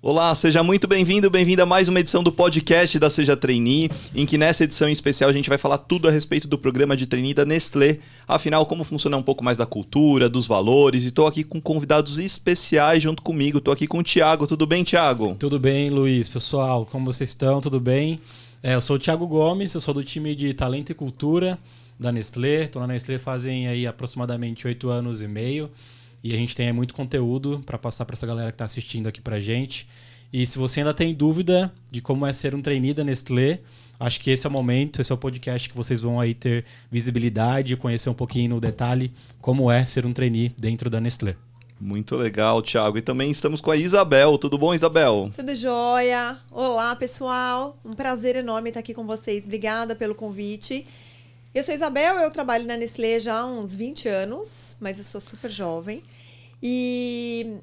Olá, seja muito bem-vindo, bem-vinda a mais uma edição do podcast da Seja Trainee, em que nessa edição em especial a gente vai falar tudo a respeito do programa de trainee da Nestlé. Afinal, como funciona um pouco mais da cultura, dos valores, e estou aqui com convidados especiais junto comigo. Estou aqui com o Thiago. Tudo bem, Thiago? Tudo bem, Luiz. Pessoal, como vocês estão? Tudo bem? É, eu sou o Thiago Gomes, eu sou do time de Talento e Cultura da Nestlé. Estou na Nestlé fazem aí aproximadamente oito anos e meio. E a gente tem muito conteúdo para passar para essa galera que está assistindo aqui para gente. E se você ainda tem dúvida de como é ser um trainee da Nestlé, acho que esse é o momento, esse é o podcast que vocês vão aí ter visibilidade, conhecer um pouquinho no detalhe como é ser um trainee dentro da Nestlé. Muito legal, Thiago. E também estamos com a Isabel. Tudo bom, Isabel? Tudo jóia. Olá, pessoal. Um prazer enorme estar aqui com vocês. Obrigada pelo convite. Eu sou Isabel, eu trabalho na Nestlé já há uns 20 anos, mas eu sou super jovem. E,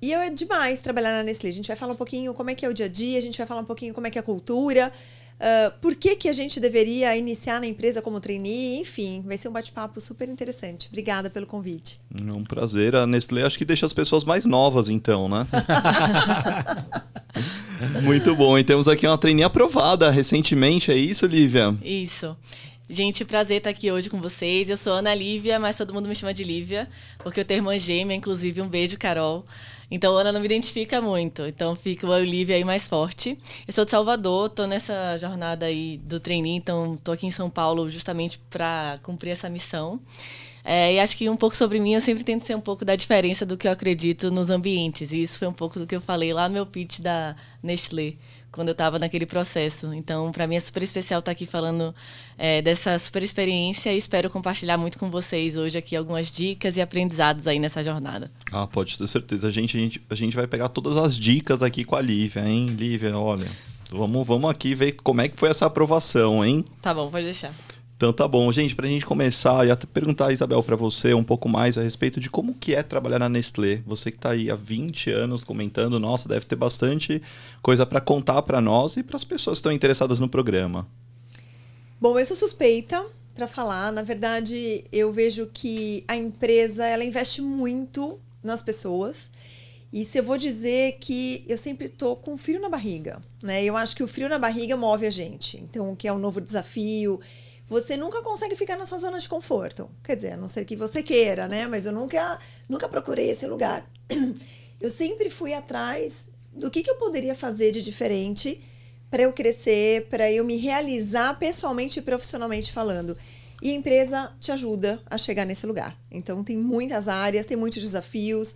e eu é demais trabalhar na Nestlé. A gente vai falar um pouquinho como é que é o dia a dia, a gente vai falar um pouquinho como é que é a cultura, uh, por que, que a gente deveria iniciar na empresa como trainee, enfim, vai ser um bate-papo super interessante. Obrigada pelo convite. É um prazer. A Nestlé acho que deixa as pessoas mais novas, então, né? Muito bom. E temos aqui uma trainee aprovada recentemente, é isso, Lívia? Isso. Gente, prazer estar aqui hoje com vocês. Eu sou Ana Lívia, mas todo mundo me chama de Lívia, porque eu tenho irmã gêmea, inclusive. Um beijo, Carol. Então, Ana não me identifica muito. Então, fica o Lívia aí mais forte. Eu sou de Salvador, tô nessa jornada aí do trainee, então tô aqui em São Paulo justamente para cumprir essa missão. É, e acho que um pouco sobre mim, eu sempre tento ser um pouco da diferença do que eu acredito nos ambientes. E isso foi um pouco do que eu falei lá no meu pitch da Nestlé quando eu estava naquele processo. Então, para mim é super especial estar tá aqui falando é, dessa super experiência e espero compartilhar muito com vocês hoje aqui algumas dicas e aprendizados aí nessa jornada. Ah, pode ter certeza. A gente, a gente, a gente vai pegar todas as dicas aqui com a Lívia, hein? Lívia, olha, vamos, vamos aqui ver como é que foi essa aprovação, hein? Tá bom, pode deixar. Então tá bom, gente, para a gente começar e perguntar, Isabel, para você um pouco mais a respeito de como que é trabalhar na Nestlé. Você que está aí há 20 anos comentando, nossa, deve ter bastante coisa para contar para nós e para as pessoas que estão interessadas no programa. Bom, eu sou suspeita para falar. Na verdade, eu vejo que a empresa ela investe muito nas pessoas. E se eu vou dizer que eu sempre tô com frio na barriga, né? Eu acho que o frio na barriga move a gente. Então, o que é um novo desafio você nunca consegue ficar na sua zona de conforto. Quer dizer, a não ser que você queira, né? Mas eu nunca, nunca procurei esse lugar. Eu sempre fui atrás do que, que eu poderia fazer de diferente para eu crescer, para eu me realizar pessoalmente e profissionalmente falando. E a empresa te ajuda a chegar nesse lugar. Então, tem muitas áreas, tem muitos desafios.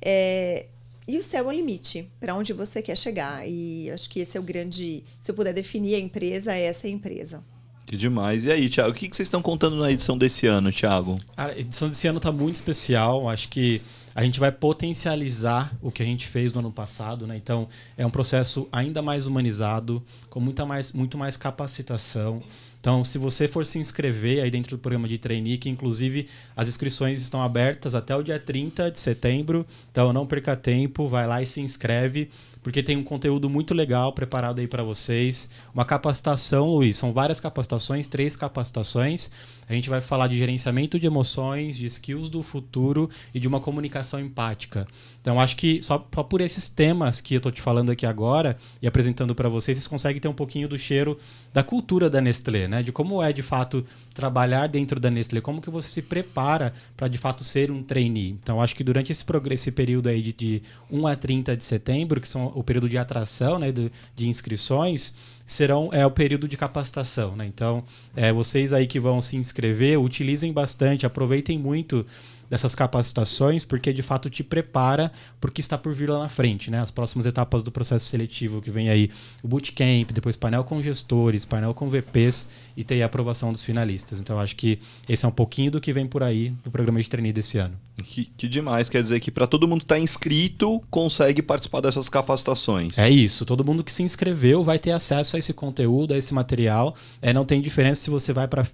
É... E o céu é o limite para onde você quer chegar. E acho que esse é o grande. Se eu puder definir a empresa, essa é a empresa. Que demais. E aí, Thiago, o que, vocês estão contando na edição desse ano, Thiago? A edição desse ano está muito especial. Acho que a gente vai potencializar o que a gente fez no ano passado, né? Então, é um processo ainda mais humanizado, com muita mais, muito mais capacitação. Então, se você for se inscrever aí dentro do programa de trainee, que inclusive as inscrições estão abertas até o dia 30 de setembro, então não perca tempo, vai lá e se inscreve porque tem um conteúdo muito legal preparado aí para vocês. Uma capacitação, Luiz, são várias capacitações, três capacitações. A gente vai falar de gerenciamento de emoções, de skills do futuro e de uma comunicação empática. Então, acho que só, só por esses temas que eu estou te falando aqui agora e apresentando para vocês, vocês conseguem ter um pouquinho do cheiro da cultura da Nestlé, né? De como é de fato trabalhar dentro da Nestlé, como que você se prepara para de fato ser um trainee. Então, acho que durante esse, esse período aí de, de 1 a 30 de setembro, que são o período de atração, né, de, de inscrições, serão é o período de capacitação, né? Então, é, vocês aí que vão se inscrever, utilizem bastante, aproveitem muito dessas capacitações, porque de fato te prepara para o que está por vir lá na frente, né? As próximas etapas do processo seletivo que vem aí, o bootcamp, depois painel com gestores, painel com VPs e ter a aprovação dos finalistas. Então acho que esse é um pouquinho do que vem por aí do programa de trainee desse ano. Que, que demais, quer dizer que para todo mundo que está inscrito consegue participar dessas capacitações. É isso, todo mundo que se inscreveu vai ter acesso a esse conteúdo, a esse material. É, não tem diferença se você vai para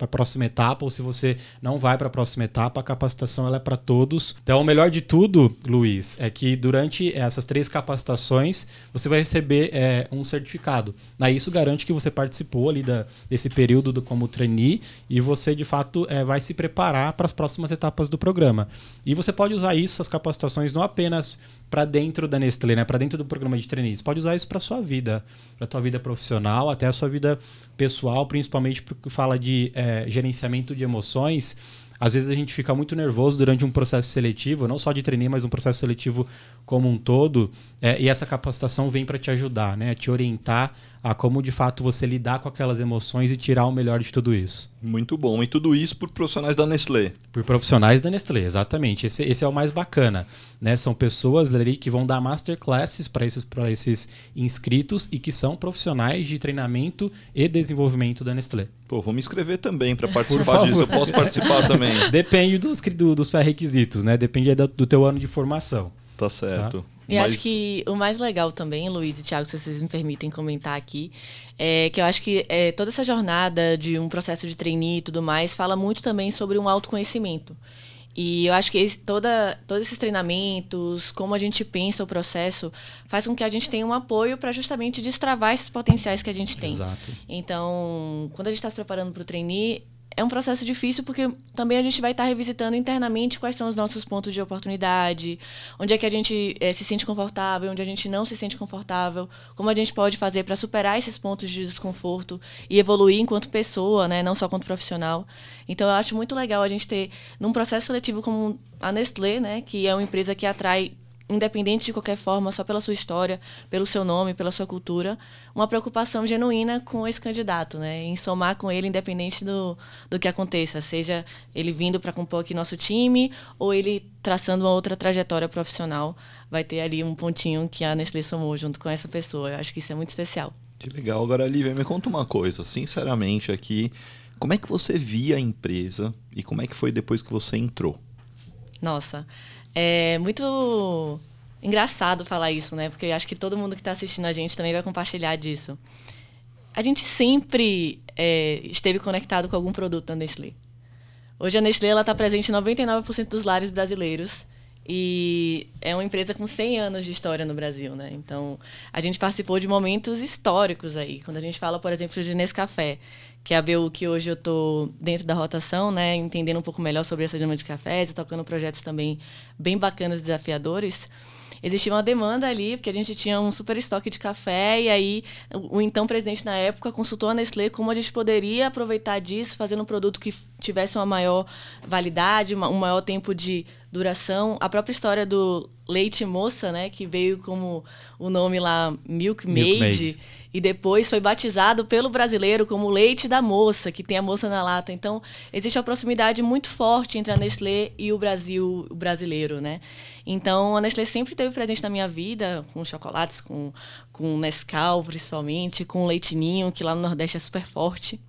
a próxima etapa ou se você não vai para a próxima etapa, a capacitação ela é para todos. Então, o melhor de tudo, Luiz, é que durante essas três capacitações você vai receber é, um certificado. Aí isso garante que você participou ali da, desse período do, como trainee e você de fato é, vai se preparar para as próximas etapas do programa. E você pode usar isso, as capacitações, não apenas para dentro da Nestlé, né, para dentro do programa de trainees. Pode usar isso para sua vida, para tua vida profissional, até a sua vida pessoal, principalmente porque fala de é, gerenciamento de emoções. Às vezes a gente fica muito nervoso durante um processo seletivo, não só de trainee, mas um processo seletivo como um todo. É, e essa capacitação vem para te ajudar, né? Te orientar a como de fato você lidar com aquelas emoções e tirar o melhor de tudo isso. Muito bom. E tudo isso por profissionais da Nestlé. Por profissionais da Nestlé, exatamente. Esse, esse é o mais bacana. Né? São pessoas ali que vão dar masterclasses para esses, esses inscritos e que são profissionais de treinamento e desenvolvimento da Nestlé. Pô, vou me inscrever também para participar disso. Eu posso participar também. Depende dos, do, dos pré-requisitos, né? Depende do, do teu ano de formação. Tá certo. Tá? E Mas... acho que o mais legal também, Luiz e Thiago, se vocês me permitem comentar aqui, é que eu acho que é, toda essa jornada de um processo de trainee e tudo mais fala muito também sobre um autoconhecimento. E eu acho que esse, toda, todos esses treinamentos, como a gente pensa o processo, faz com que a gente tenha um apoio para justamente destravar esses potenciais que a gente tem. Exato. Então, quando a gente está se preparando para o trainee, é um processo difícil porque também a gente vai estar revisitando internamente quais são os nossos pontos de oportunidade, onde é que a gente é, se sente confortável, onde a gente não se sente confortável, como a gente pode fazer para superar esses pontos de desconforto e evoluir enquanto pessoa, né, não só quanto profissional. Então eu acho muito legal a gente ter num processo seletivo como a Nestlé, né, que é uma empresa que atrai independente de qualquer forma, só pela sua história, pelo seu nome, pela sua cultura, uma preocupação genuína com esse candidato, né? Em somar com ele, independente do, do que aconteça, seja ele vindo para compor aqui nosso time ou ele traçando uma outra trajetória profissional, vai ter ali um pontinho que a Nestlé somou junto com essa pessoa. Eu acho que isso é muito especial. Que legal. Agora, Lívia, me conta uma coisa, sinceramente aqui, como é que você via a empresa e como é que foi depois que você entrou? Nossa, é muito engraçado falar isso, né? Porque eu acho que todo mundo que está assistindo a gente também vai compartilhar disso. A gente sempre é, esteve conectado com algum produto da Nestlé. Hoje a Nestlé está presente em 99% dos lares brasileiros e é uma empresa com 100 anos de história no Brasil, né? Então, a gente participou de momentos históricos aí. Quando a gente fala, por exemplo, de Nescafé, que é BU que hoje eu estou dentro da rotação, né, entendendo um pouco melhor sobre essa dinâmica de cafés e tocando projetos também bem bacanas e desafiadores. Existia uma demanda ali, porque a gente tinha um super estoque de café, e aí o, o então presidente na época consultou a Nestlé como a gente poderia aproveitar disso, fazendo um produto que tivesse uma maior validade, uma, um maior tempo de duração. A própria história do leite moça, né, que veio como o nome lá Milk Maid. Milk e depois foi batizado pelo brasileiro como leite da moça, que tem a moça na lata. Então, existe uma proximidade muito forte entre a Nestlé e o Brasil o brasileiro, né? Então, a Nestlé sempre esteve presente na minha vida, com chocolates, com, com Nescau, principalmente, com leitinho, que lá no Nordeste é super forte.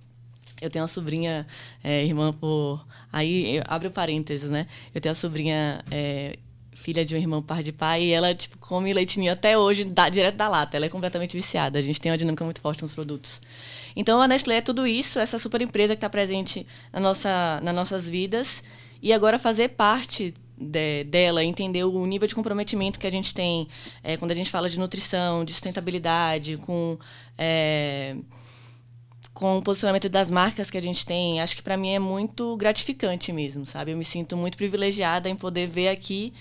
Eu tenho uma sobrinha, é, irmã por... Aí, abre o parênteses, né? Eu tenho uma sobrinha... É, filha de um irmão par de pai, e ela, tipo, come leitinho até hoje, da, direto da lata. Ela é completamente viciada. A gente tem uma dinâmica muito forte nos produtos. Então, a Nestlé é tudo isso, essa super empresa que está presente na nossa, nas nossas vidas. E agora fazer parte de, dela, entender o nível de comprometimento que a gente tem é, quando a gente fala de nutrição, de sustentabilidade, com... É, com o posicionamento das marcas que a gente tem, acho que para mim é muito gratificante mesmo, sabe? Eu me sinto muito privilegiada em poder ver aqui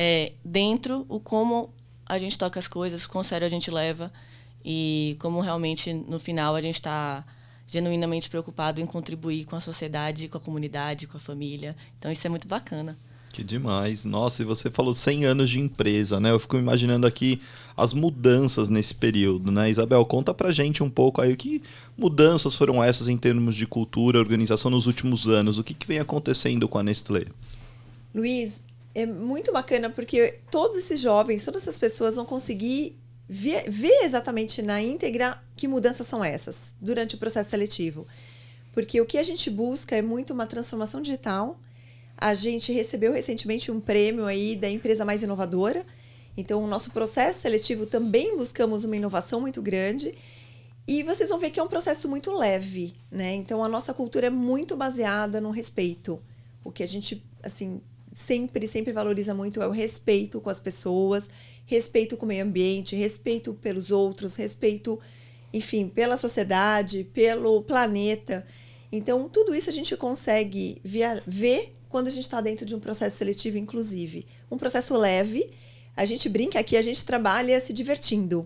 é, dentro o como a gente toca as coisas, quão sério a gente leva e como realmente no final a gente está genuinamente preocupado em contribuir com a sociedade, com a comunidade, com a família. Então isso é muito bacana. Que demais. Nossa, e você falou 100 anos de empresa, né? Eu fico imaginando aqui as mudanças nesse período, né? Isabel, conta pra gente um pouco aí o que mudanças foram essas em termos de cultura, organização nos últimos anos. O que, que vem acontecendo com a Nestlé? Luiz, é muito bacana porque todos esses jovens, todas essas pessoas vão conseguir ver, ver exatamente na íntegra que mudanças são essas durante o processo seletivo. Porque o que a gente busca é muito uma transformação digital. A gente recebeu recentemente um prêmio aí da empresa mais inovadora. Então, o nosso processo seletivo também buscamos uma inovação muito grande. E vocês vão ver que é um processo muito leve, né? Então, a nossa cultura é muito baseada no respeito o que a gente, assim, sempre, sempre valoriza muito é o respeito com as pessoas, respeito com o meio ambiente, respeito pelos outros, respeito, enfim, pela sociedade, pelo planeta. Então, tudo isso a gente consegue via, ver quando a gente está dentro de um processo seletivo, inclusive. Um processo leve, a gente brinca aqui, a gente trabalha se divertindo.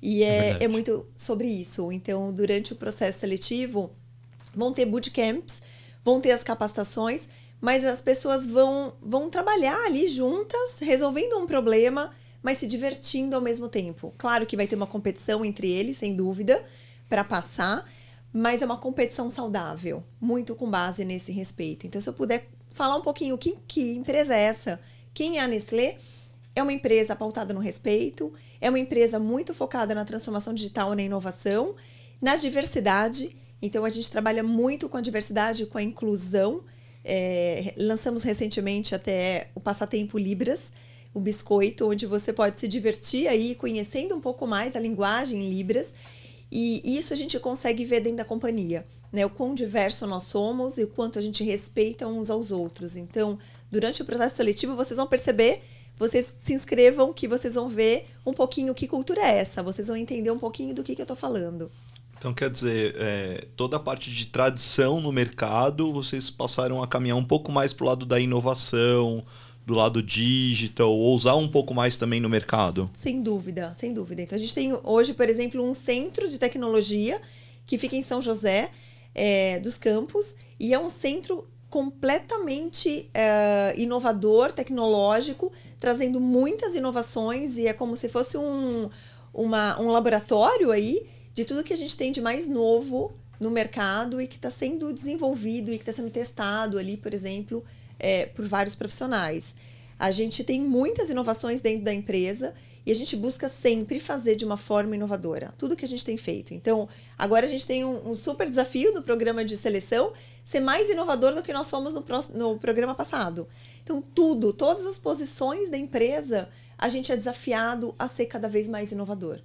E é, é, é muito sobre isso. Então, durante o processo seletivo, vão ter bootcamps, vão ter as capacitações, mas as pessoas vão, vão trabalhar ali juntas, resolvendo um problema, mas se divertindo ao mesmo tempo. Claro que vai ter uma competição entre eles, sem dúvida, para passar, mas é uma competição saudável, muito com base nesse respeito. Então, se eu puder falar um pouquinho que, que empresa é essa, quem é a Nestlé, é uma empresa pautada no respeito, é uma empresa muito focada na transformação digital na inovação, na diversidade. Então, a gente trabalha muito com a diversidade, com a inclusão. É, lançamos recentemente até o Passatempo Libras, o biscoito, onde você pode se divertir aí conhecendo um pouco mais a linguagem em Libras. E isso a gente consegue ver dentro da companhia, né? O quão diverso nós somos e o quanto a gente respeita uns aos outros. Então, durante o processo seletivo, vocês vão perceber, vocês se inscrevam que vocês vão ver um pouquinho que cultura é essa, vocês vão entender um pouquinho do que, que eu estou falando. Então, quer dizer, é, toda a parte de tradição no mercado, vocês passaram a caminhar um pouco mais para o lado da inovação, do lado digital, ou usar um pouco mais também no mercado? Sem dúvida, sem dúvida. Então a gente tem hoje, por exemplo, um centro de tecnologia que fica em São José é, dos Campos e é um centro completamente é, inovador, tecnológico, trazendo muitas inovações e é como se fosse um, uma, um laboratório aí de tudo que a gente tem de mais novo no mercado e que está sendo desenvolvido e que está sendo testado ali, por exemplo, é, por vários profissionais. A gente tem muitas inovações dentro da empresa e a gente busca sempre fazer de uma forma inovadora. Tudo que a gente tem feito. Então, agora a gente tem um, um super desafio no programa de seleção ser mais inovador do que nós fomos no, no programa passado. Então, tudo, todas as posições da empresa, a gente é desafiado a ser cada vez mais inovador.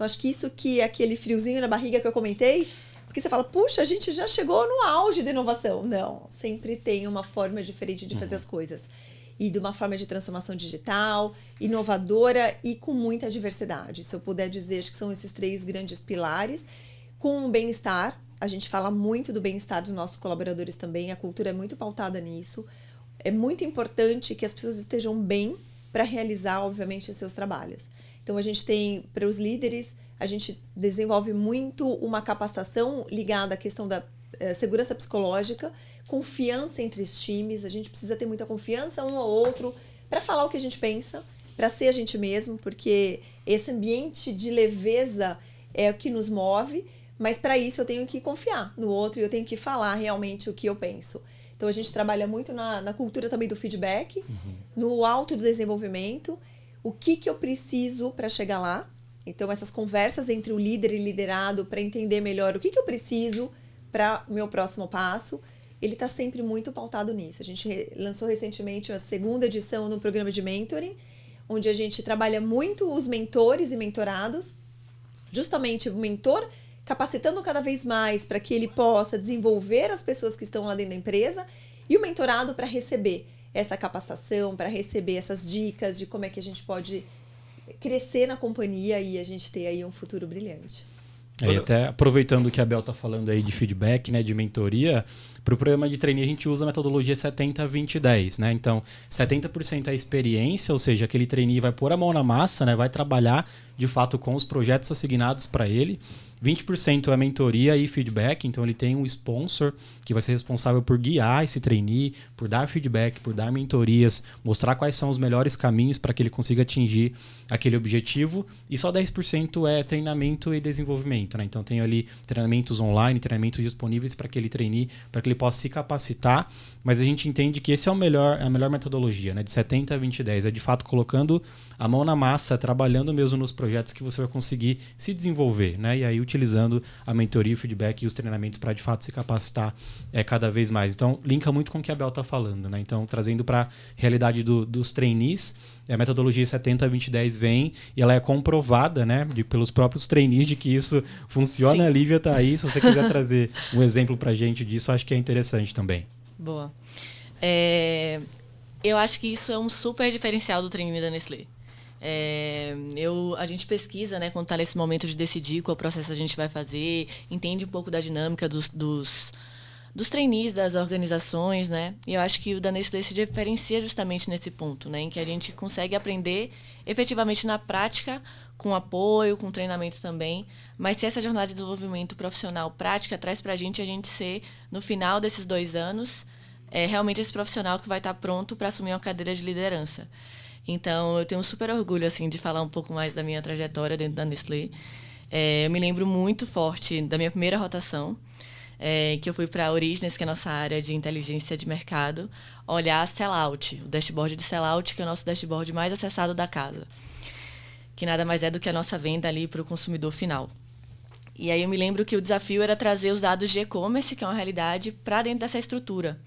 Então, acho que isso que é aquele friozinho na barriga que eu comentei, porque você fala, puxa, a gente já chegou no auge da inovação. Não, sempre tem uma forma diferente de fazer uhum. as coisas. E de uma forma de transformação digital, inovadora e com muita diversidade. Se eu puder dizer, acho que são esses três grandes pilares. Com o bem-estar, a gente fala muito do bem-estar dos nossos colaboradores também, a cultura é muito pautada nisso. É muito importante que as pessoas estejam bem para realizar, obviamente, os seus trabalhos. Então, a gente tem para os líderes a gente desenvolve muito uma capacitação ligada à questão da eh, segurança psicológica, confiança entre os times. A gente precisa ter muita confiança um ao outro para falar o que a gente pensa, para ser a gente mesmo, porque esse ambiente de leveza é o que nos move. Mas para isso eu tenho que confiar no outro e eu tenho que falar realmente o que eu penso. Então a gente trabalha muito na, na cultura também do feedback, uhum. no autodesenvolvimento, o que, que eu preciso para chegar lá então, essas conversas entre o líder e liderado para entender melhor o que, que eu preciso para o meu próximo passo, ele está sempre muito pautado nisso. A gente lançou recentemente a segunda edição no programa de mentoring, onde a gente trabalha muito os mentores e mentorados, justamente o mentor capacitando cada vez mais para que ele possa desenvolver as pessoas que estão lá dentro da empresa e o mentorado para receber essa capacitação, para receber essas dicas de como é que a gente pode crescer na companhia e a gente ter aí um futuro brilhante. É, até aproveitando que a Bel está falando aí de feedback, né, de mentoria, para o programa de trainee a gente usa a metodologia 70-20-10, né? Então, 70% é experiência, ou seja, aquele trainee vai pôr a mão na massa, né, vai trabalhar de fato com os projetos assignados para ele. 20% é mentoria e feedback, então ele tem um sponsor que vai ser responsável por guiar esse trainee, por dar feedback, por dar mentorias, mostrar quais são os melhores caminhos para que ele consiga atingir aquele objetivo. E só 10% é treinamento e desenvolvimento, né? Então tem ali treinamentos online, treinamentos disponíveis para aquele trainee, para que ele possa se capacitar, mas a gente entende que esse é o melhor, a melhor metodologia, né? De 70 a 20 10, é de fato colocando a mão na massa, trabalhando mesmo nos projetos que você vai conseguir se desenvolver, né? E aí utilizando a mentoria, o feedback e os treinamentos para de fato se capacitar é, cada vez mais. Então, linka muito com o que a Bel está falando, né? Então, trazendo para a realidade do, dos trainees, a metodologia 70-20-10 vem e ela é comprovada, né, de, pelos próprios trainees de que isso funciona. Sim. A Lívia está aí. Se você quiser trazer um exemplo para gente disso, acho que é interessante também. Boa. É, eu acho que isso é um super diferencial do treino da Nestlé. É, eu, a gente pesquisa, né, quando está nesse momento de decidir qual processo a gente vai fazer, entende um pouco da dinâmica dos, dos, dos trainees das organizações, né? E eu acho que o da Nestlé se diferencia justamente nesse ponto, né, em que a gente consegue aprender efetivamente na prática, com apoio, com treinamento também. Mas se essa jornada de desenvolvimento profissional prática traz para a gente a gente ser, no final desses dois anos, é realmente esse profissional que vai estar tá pronto para assumir uma cadeira de liderança. Então, eu tenho super orgulho assim de falar um pouco mais da minha trajetória dentro da Nestlé. É, eu me lembro muito forte da minha primeira rotação, é, que eu fui para a Origins, que é a nossa área de inteligência de mercado, olhar sellout, o dashboard de sellout, que é o nosso dashboard mais acessado da casa, que nada mais é do que a nossa venda ali para o consumidor final. E aí eu me lembro que o desafio era trazer os dados de e-commerce, que é uma realidade, para dentro dessa estrutura.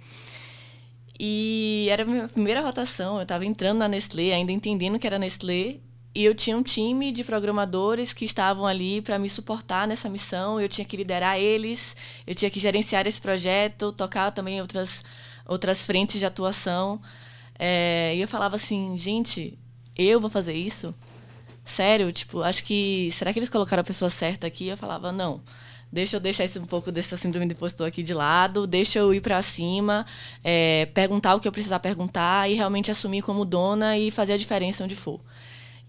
E era a minha primeira rotação, eu estava entrando na Nestlé, ainda entendendo que era Nestlé, e eu tinha um time de programadores que estavam ali para me suportar nessa missão, eu tinha que liderar eles, eu tinha que gerenciar esse projeto, tocar também outras, outras frentes de atuação. É, e eu falava assim, gente, eu vou fazer isso? Sério? Tipo, acho que. Será que eles colocaram a pessoa certa aqui? Eu falava, não deixa eu deixar esse, um pouco dessa síndrome do impostor aqui de lado, deixa eu ir para cima, é, perguntar o que eu precisar perguntar e realmente assumir como dona e fazer a diferença onde for.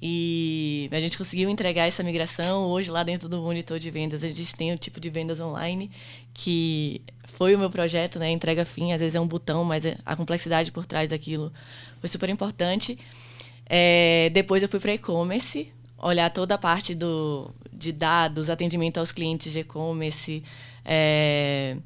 E a gente conseguiu entregar essa migração. Hoje, lá dentro do monitor de vendas, a gente tem o tipo de vendas online, que foi o meu projeto, né? Entrega fim, às vezes é um botão, mas é, a complexidade por trás daquilo foi super importante. É, depois eu fui para e-commerce, olhar toda a parte do, de dados, atendimento aos clientes de e-commerce, é,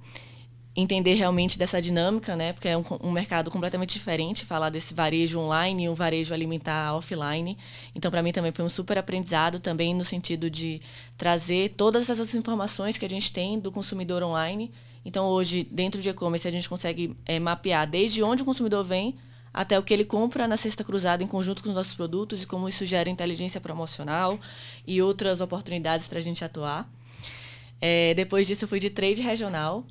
entender realmente dessa dinâmica, né? Porque é um, um, mercado completamente diferente falar desse varejo online e um varejo alimentar offline. Então, para mim também foi um super aprendizado também no sentido de trazer todas essas informações que a gente tem do consumidor online. Então, hoje, dentro de e-commerce, a gente consegue é, mapear desde onde o consumidor vem até o que ele compra na cesta cruzada em conjunto com os nossos produtos e como isso gera inteligência promocional e outras oportunidades para a gente atuar. É, depois disso, eu fui de trade regional,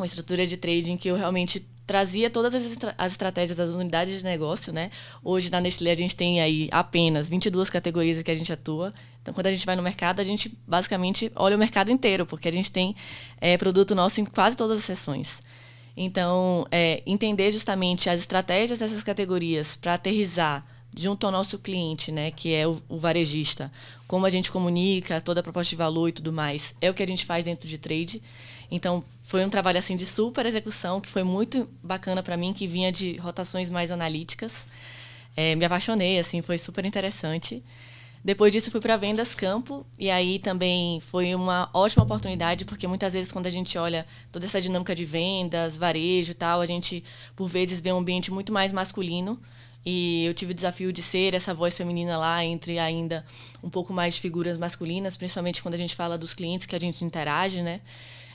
uma estrutura de trading que eu realmente trazia todas as, as estratégias das unidades de negócio, né? Hoje na Nestlé a gente tem aí apenas 22 categorias que a gente atua. Então, quando a gente vai no mercado, a gente basicamente olha o mercado inteiro, porque a gente tem é, produto nosso em quase todas as seções. Então, é, entender justamente as estratégias dessas categorias para aterrizar junto ao nosso cliente, né, que é o, o, varejista, como a gente comunica, toda a proposta de valor e tudo mais, é o que a gente faz dentro de trade. Então, foi um trabalho assim de super execução que foi muito bacana para mim, que vinha de rotações mais analíticas. É, me apaixonei, assim, foi super interessante. Depois disso, fui para vendas campo e aí também foi uma ótima oportunidade porque muitas vezes quando a gente olha toda essa dinâmica de vendas, varejo e tal, a gente por vezes vê um ambiente muito mais masculino e eu tive o desafio de ser essa voz feminina lá entre ainda um pouco mais de figuras masculinas, principalmente quando a gente fala dos clientes que a gente interage, né?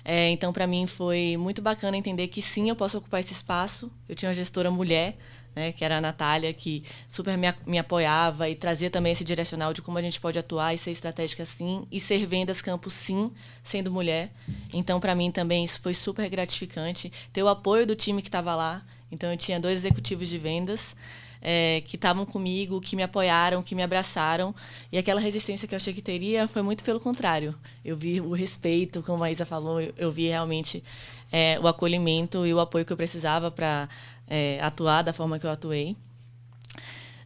É, então, para mim foi muito bacana entender que sim, eu posso ocupar esse espaço. Eu tinha uma gestora mulher né, que era a Natália, que super me, me apoiava e trazia também esse direcional de como a gente pode atuar e ser estratégica sim, e ser vendas campo sim, sendo mulher. Então, para mim também isso foi super gratificante. Ter o apoio do time que estava lá. Então, eu tinha dois executivos de vendas. É, que estavam comigo, que me apoiaram, que me abraçaram. E aquela resistência que eu achei que teria foi muito pelo contrário. Eu vi o respeito, como a Isa falou, eu, vi realmente é, o acolhimento e o apoio que eu precisava para é, atuar da forma que eu atuei.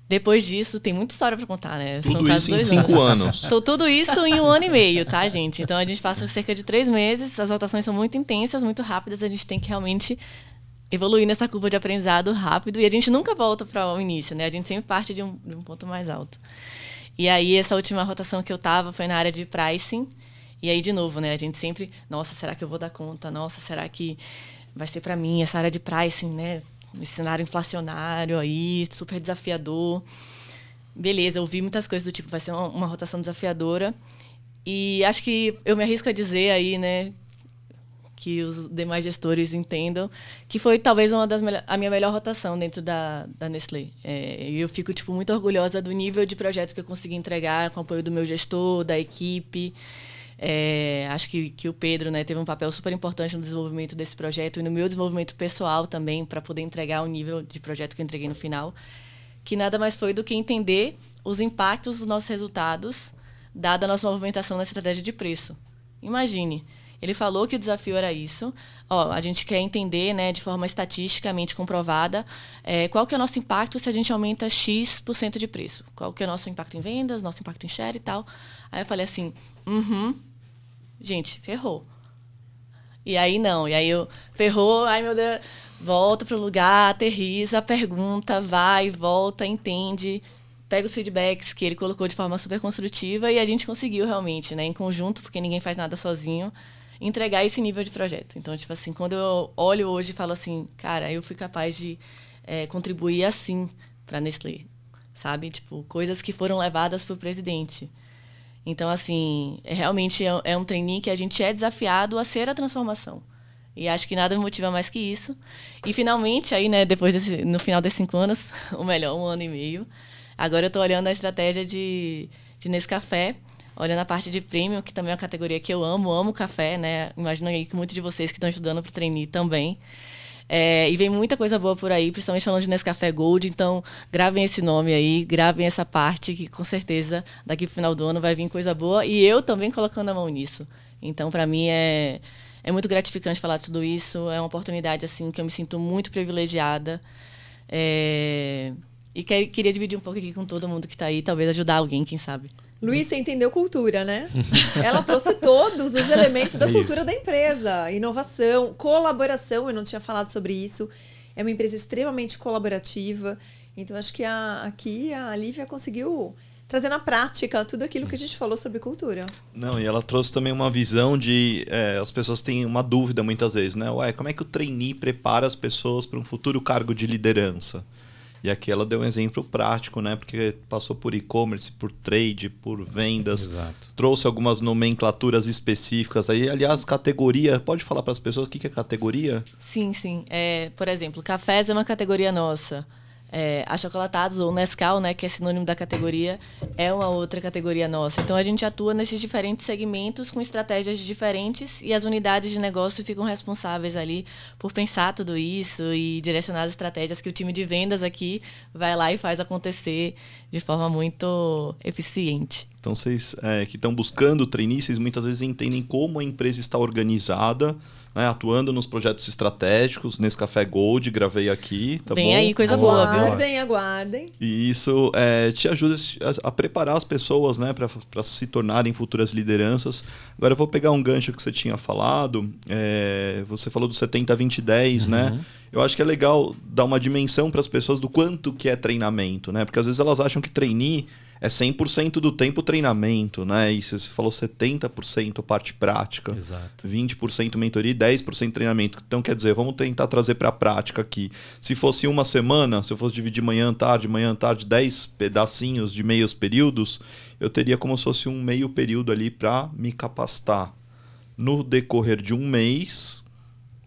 Depois disso, tem muita história para contar, né? Tudo São isso em cinco anos. anos. tudo isso em um ano e meio, tá, gente? Então a gente passa cerca de três meses, as rotações são muito intensas, muito rápidas, a gente tem que realmente evoluir nessa curva de aprendizado rápido e a gente nunca volta para o início, né? A gente sempre parte de um, de um ponto mais alto. E aí, essa última rotação que eu tava foi na área de pricing. E aí, de novo, né? A gente sempre, nossa, será que eu vou dar conta? Nossa, será que vai ser para mim essa área de pricing, né? Esse cenário inflacionário aí, super desafiador. Beleza, eu muitas coisas do tipo, vai ser uma, uma rotação desafiadora. E acho que eu me arrisco a dizer aí, né, que os demais gestores entendam, que foi talvez uma das a minha melhor rotação dentro da, da Nestlé. É, eu fico tipo muito orgulhosa do nível de projetos que eu consegui entregar com o apoio do meu gestor, da equipe. É, acho que, que o Pedro né, teve um papel super importante no desenvolvimento desse projeto e no meu desenvolvimento pessoal também, para poder entregar o nível de projeto que eu entreguei no final, que nada mais foi do que entender os impactos dos nossos resultados, dada a nossa movimentação na estratégia de preço. Imagine, ele falou que o desafio era isso. Ó, a gente quer entender, né, de forma estatisticamente comprovada, é, qual que é o nosso impacto se a gente aumenta X% por cento de preço. Qual que é o nosso impacto em vendas, nosso impacto em share e tal. Aí eu falei assim, uhum, gente, ferrou. E aí não, e aí eu, ferrou, ai meu Deus, volta para o lugar, aterriza, pergunta, vai, volta, entende, pega os feedbacks que ele colocou de forma super construtiva e a gente conseguiu realmente, né, em conjunto, porque ninguém faz nada sozinho, entregar esse nível de projeto. Então, tipo assim, quando eu olho hoje e falo assim, cara, eu fui capaz de é, contribuir assim para Nestlé, sabe? Tipo, coisas que foram levadas para o presidente. Então, assim, é, realmente é, é um trainee que a gente é desafiado a ser a transformação. E acho que nada me motiva mais que isso. E finalmente, aí, né, depois desse, no final desses cinco anos, o melhor, um ano e meio, agora eu estou olhando a estratégia de, de Nescafé, olhando a parte de premium, que também é uma categoria que eu amo, amo café, né? Imagino aí que muitos de vocês que estão estudando para o também. É, e vem muita coisa boa por aí, principalmente falando de Nescafé Gold. Então, gravem esse nome aí, gravem essa parte, que com certeza daqui pro final do ano vai vir coisa boa. E eu também colocando a mão nisso. Então, para mim é, é muito gratificante falar de tudo isso. É uma oportunidade assim que eu me sinto muito privilegiada. É, e que, queria dividir um pouco aqui com todo mundo que está aí, talvez ajudar alguém, quem sabe. Luiz, você entendeu cultura, né? Ela trouxe todos os elementos da cultura da empresa. Inovação, colaboração, eu não tinha falado sobre isso. É uma empresa extremamente colaborativa. Então, acho que a, aqui a Lívia conseguiu trazer na prática tudo aquilo que a gente falou sobre cultura. Não, e ela trouxe também uma visão de. É, as pessoas têm uma dúvida muitas vezes, né? Ué, como é que o trainee prepara as pessoas para um futuro cargo de liderança? E aqui ela deu um exemplo prático, né? Porque passou por e-commerce, por trade, por vendas. Exato. Trouxe algumas nomenclaturas específicas aí. Aliás, categoria. Pode falar para as pessoas o que é categoria? Sim, sim. É, por exemplo, cafés é uma categoria nossa é, achocolatados ou Nescau, né, que é sinônimo da categoria, é uma outra categoria nossa. Então a gente atua nesses diferentes segmentos com estratégias diferentes e as unidades de negócio ficam responsáveis ali por pensar tudo isso e direcionar as estratégias que o time de vendas aqui vai lá e faz acontecer de forma muito eficiente. Então vocês é, que estão buscando trainees, muitas vezes entendem como a empresa está organizada né, atuando nos projetos estratégicos, nesse Café Gold, gravei aqui, tá Vem bom? aí, coisa boa, viu? Aguardem, aguardem. E isso é, te ajuda a, a, preparar as pessoas né, para se tornarem futuras lideranças. Agora eu vou pegar um gancho que você tinha falado, é, você falou do 70, 20, 10, uhum. né? Eu acho que é legal dar uma dimensão para as pessoas do quanto que é treinamento, né? Porque às vezes elas acham que treinar é 100% do tempo treinamento, né? E você falou 70% parte prática, Exato. 20% mentoria e 10% treinamento. Então, quer dizer, vamos tentar trazer para a prática aqui. Se fosse uma semana, se eu fosse dividir manhã, tarde, manhã, tarde, 10 pedacinhos de meios períodos, eu teria como se fosse um meio período ali para me capacitar. No decorrer de um mês,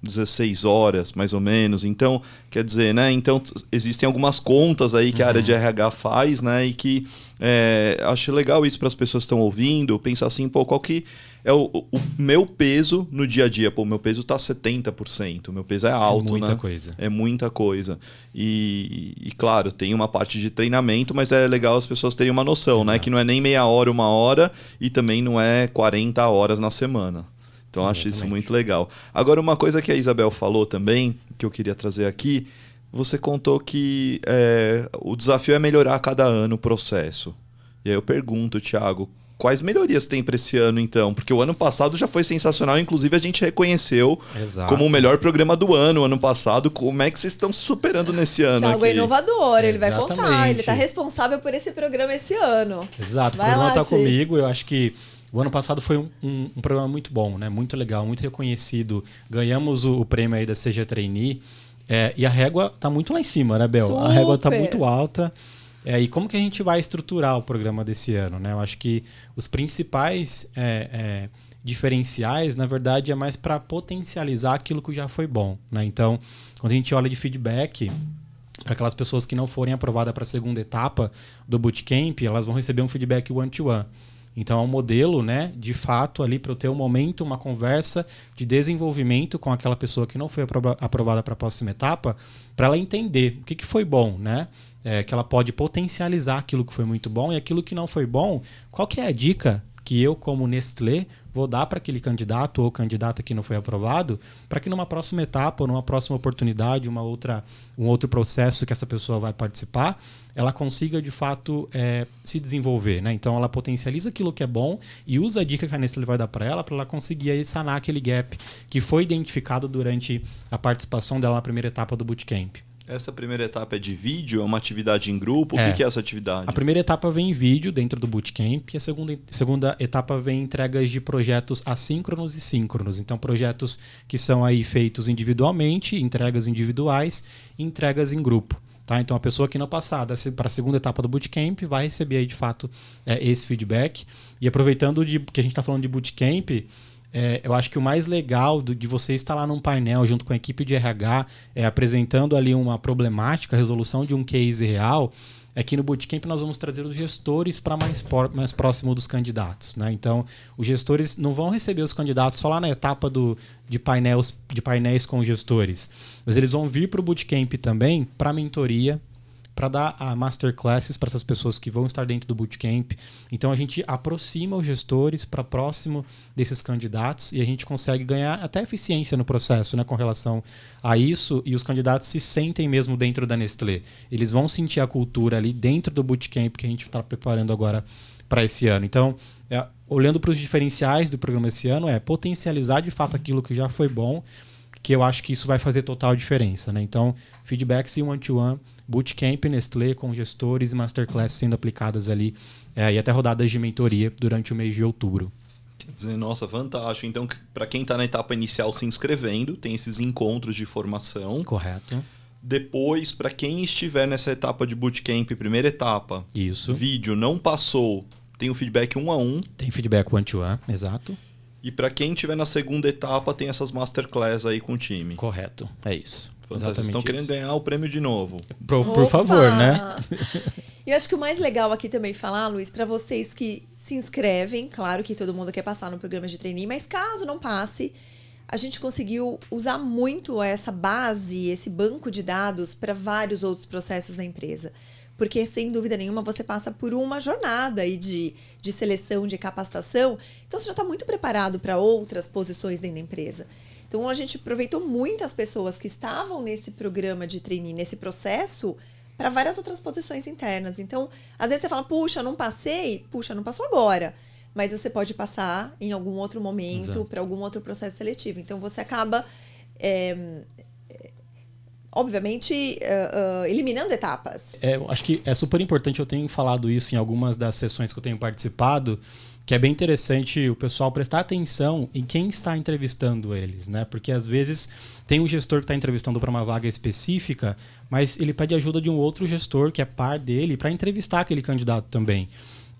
16 horas, mais ou menos. Então, quer dizer, né? Então, existem algumas contas aí que uhum. a área de RH faz, né? E que é, acho legal isso para as pessoas que estão ouvindo, pensar assim, pô, qual que é o, o, meu peso no dia a dia? Pô, meu peso tá 70%, meu peso é alto, é muita né? coisa. É muita coisa. E, e, claro, tem uma parte de treinamento, mas é legal as pessoas terem uma noção? Exato. né? Que não é nem meia hora, uma hora, e também não é 40 horas na semana. Então acho isso muito legal. Agora, uma coisa que a Isabel falou também, que eu queria trazer aqui, você contou que é, o desafio é melhorar a cada ano o processo. E aí eu pergunto, Thiago, quais melhorias tem para esse ano então? Porque o ano passado já foi sensacional, inclusive a gente reconheceu Exato. como o melhor programa do ano, ano passado. Como é que vocês estão superando nesse ano? Thiago é aqui? é inovador, ele Exatamente. vai contar, ele está responsável por esse programa esse ano. Exato, vai o programa está comigo, eu acho que o ano passado foi um, um, um, programa muito bom, né? muito legal, muito reconhecido. Ganhamos o, o prêmio aí da Seja Trainee. É, e a régua está muito lá em cima, né, Bel? Super. A régua está muito alta. É, e como que a gente vai estruturar o programa desse ano? Né? Eu acho que os principais é, é, diferenciais, na verdade, é mais para potencializar aquilo que já foi bom. Né? Então, quando a gente olha de feedback, para aquelas pessoas que não forem aprovadas para a segunda etapa do bootcamp, elas vão receber um feedback one-to-one. -one. Então é um modelo, né, de fato ali para eu ter um momento, uma conversa de desenvolvimento com aquela pessoa que não foi aprovada para a próxima etapa, para ela entender o que, que foi bom, né? É, que ela pode potencializar aquilo que foi muito bom e aquilo que não foi bom. Qual que é a dica que eu, como Nestlé, vou dar para aquele candidato ou candidata que não foi aprovado, para que numa próxima etapa ou numa próxima oportunidade, uma outra, um outro processo que essa pessoa vai participar, ela consiga de fato é, se desenvolver. Né? Então ela potencializa aquilo que é bom e usa a dica que a Nestlé vai dar para ela para ela conseguir aí sanar aquele gap que foi identificado durante a participação dela na primeira etapa do bootcamp. Essa primeira etapa é de vídeo? É uma atividade em grupo? É. O que é essa atividade? A primeira etapa vem em vídeo dentro do Bootcamp e a segunda, segunda etapa vem entregas de projetos assíncronos e síncronos. Então, projetos que são aí feitos individualmente, entregas individuais e entregas em grupo. Tá? Então, a pessoa que não passar para a segunda etapa do Bootcamp vai receber aí, de fato é, esse feedback. E aproveitando de, que a gente está falando de Bootcamp, é, eu acho que o mais legal do, de você estar lá num painel junto com a equipe de RH, é, apresentando ali uma problemática, resolução de um case real, é que no Bootcamp nós vamos trazer os gestores para mais, mais próximo dos candidatos. Né? Então, os gestores não vão receber os candidatos só lá na etapa do, de, painéis, de painéis com os gestores, mas eles vão vir para o Bootcamp também para mentoria, para dar a masterclasses para essas pessoas que vão estar dentro do bootcamp. Então a gente aproxima os gestores para próximo desses candidatos e a gente consegue ganhar até eficiência no processo, né, com relação a isso. E os candidatos se sentem mesmo dentro da Nestlé. Eles vão sentir a cultura ali dentro do bootcamp que a gente está preparando agora para esse ano. Então, é, olhando para os diferenciais do programa esse ano, é potencializar de fato aquilo que já foi bom que eu acho que isso vai fazer total diferença. Né? Então, feedbacks e one-to-one, bootcamp Nestlé com gestores e masterclass sendo aplicadas ali é, e até rodadas de mentoria durante o mês de outubro. Quer dizer, nossa, fantástico. Então, para quem está na etapa inicial se inscrevendo, tem esses encontros de formação. Correto. Depois, para quem estiver nessa etapa de bootcamp, primeira etapa, isso. Vídeo não passou, tem o feedback um a um. Tem feedback one to one, exato. E para quem estiver na segunda etapa, tem essas masterclass aí com o time. Correto, é isso. Fantástico. Estão querendo ganhar o prêmio de novo. Por, por favor, né? Eu acho que o mais legal aqui também falar, Luiz, para vocês que se inscrevem, claro que todo mundo quer passar no programa de trainee, mas caso não passe, a gente conseguiu usar muito essa base, esse banco de dados para vários outros processos na empresa porque sem dúvida nenhuma você passa por uma jornada aí de, de seleção, de capacitação, então você já está muito preparado para outras posições dentro da empresa. Então a gente aproveitou muitas pessoas que estavam nesse programa de trainee, nesse processo, para várias outras posições internas. Então, às vezes você fala, puxa, não passei, puxa, não passou agora. Mas você pode passar em algum outro momento, para algum outro processo seletivo. Então você acaba é, obviamente, uh, uh, eliminando etapas. É, acho que é super importante, eu tenho falado isso em algumas das sessões que eu tenho participado, que é bem interessante o pessoal prestar atenção em quem está entrevistando eles, né? Porque às vezes tem um gestor que está entrevistando para uma vaga específica, mas ele pede ajuda de um outro gestor que é par dele para entrevistar aquele candidato também.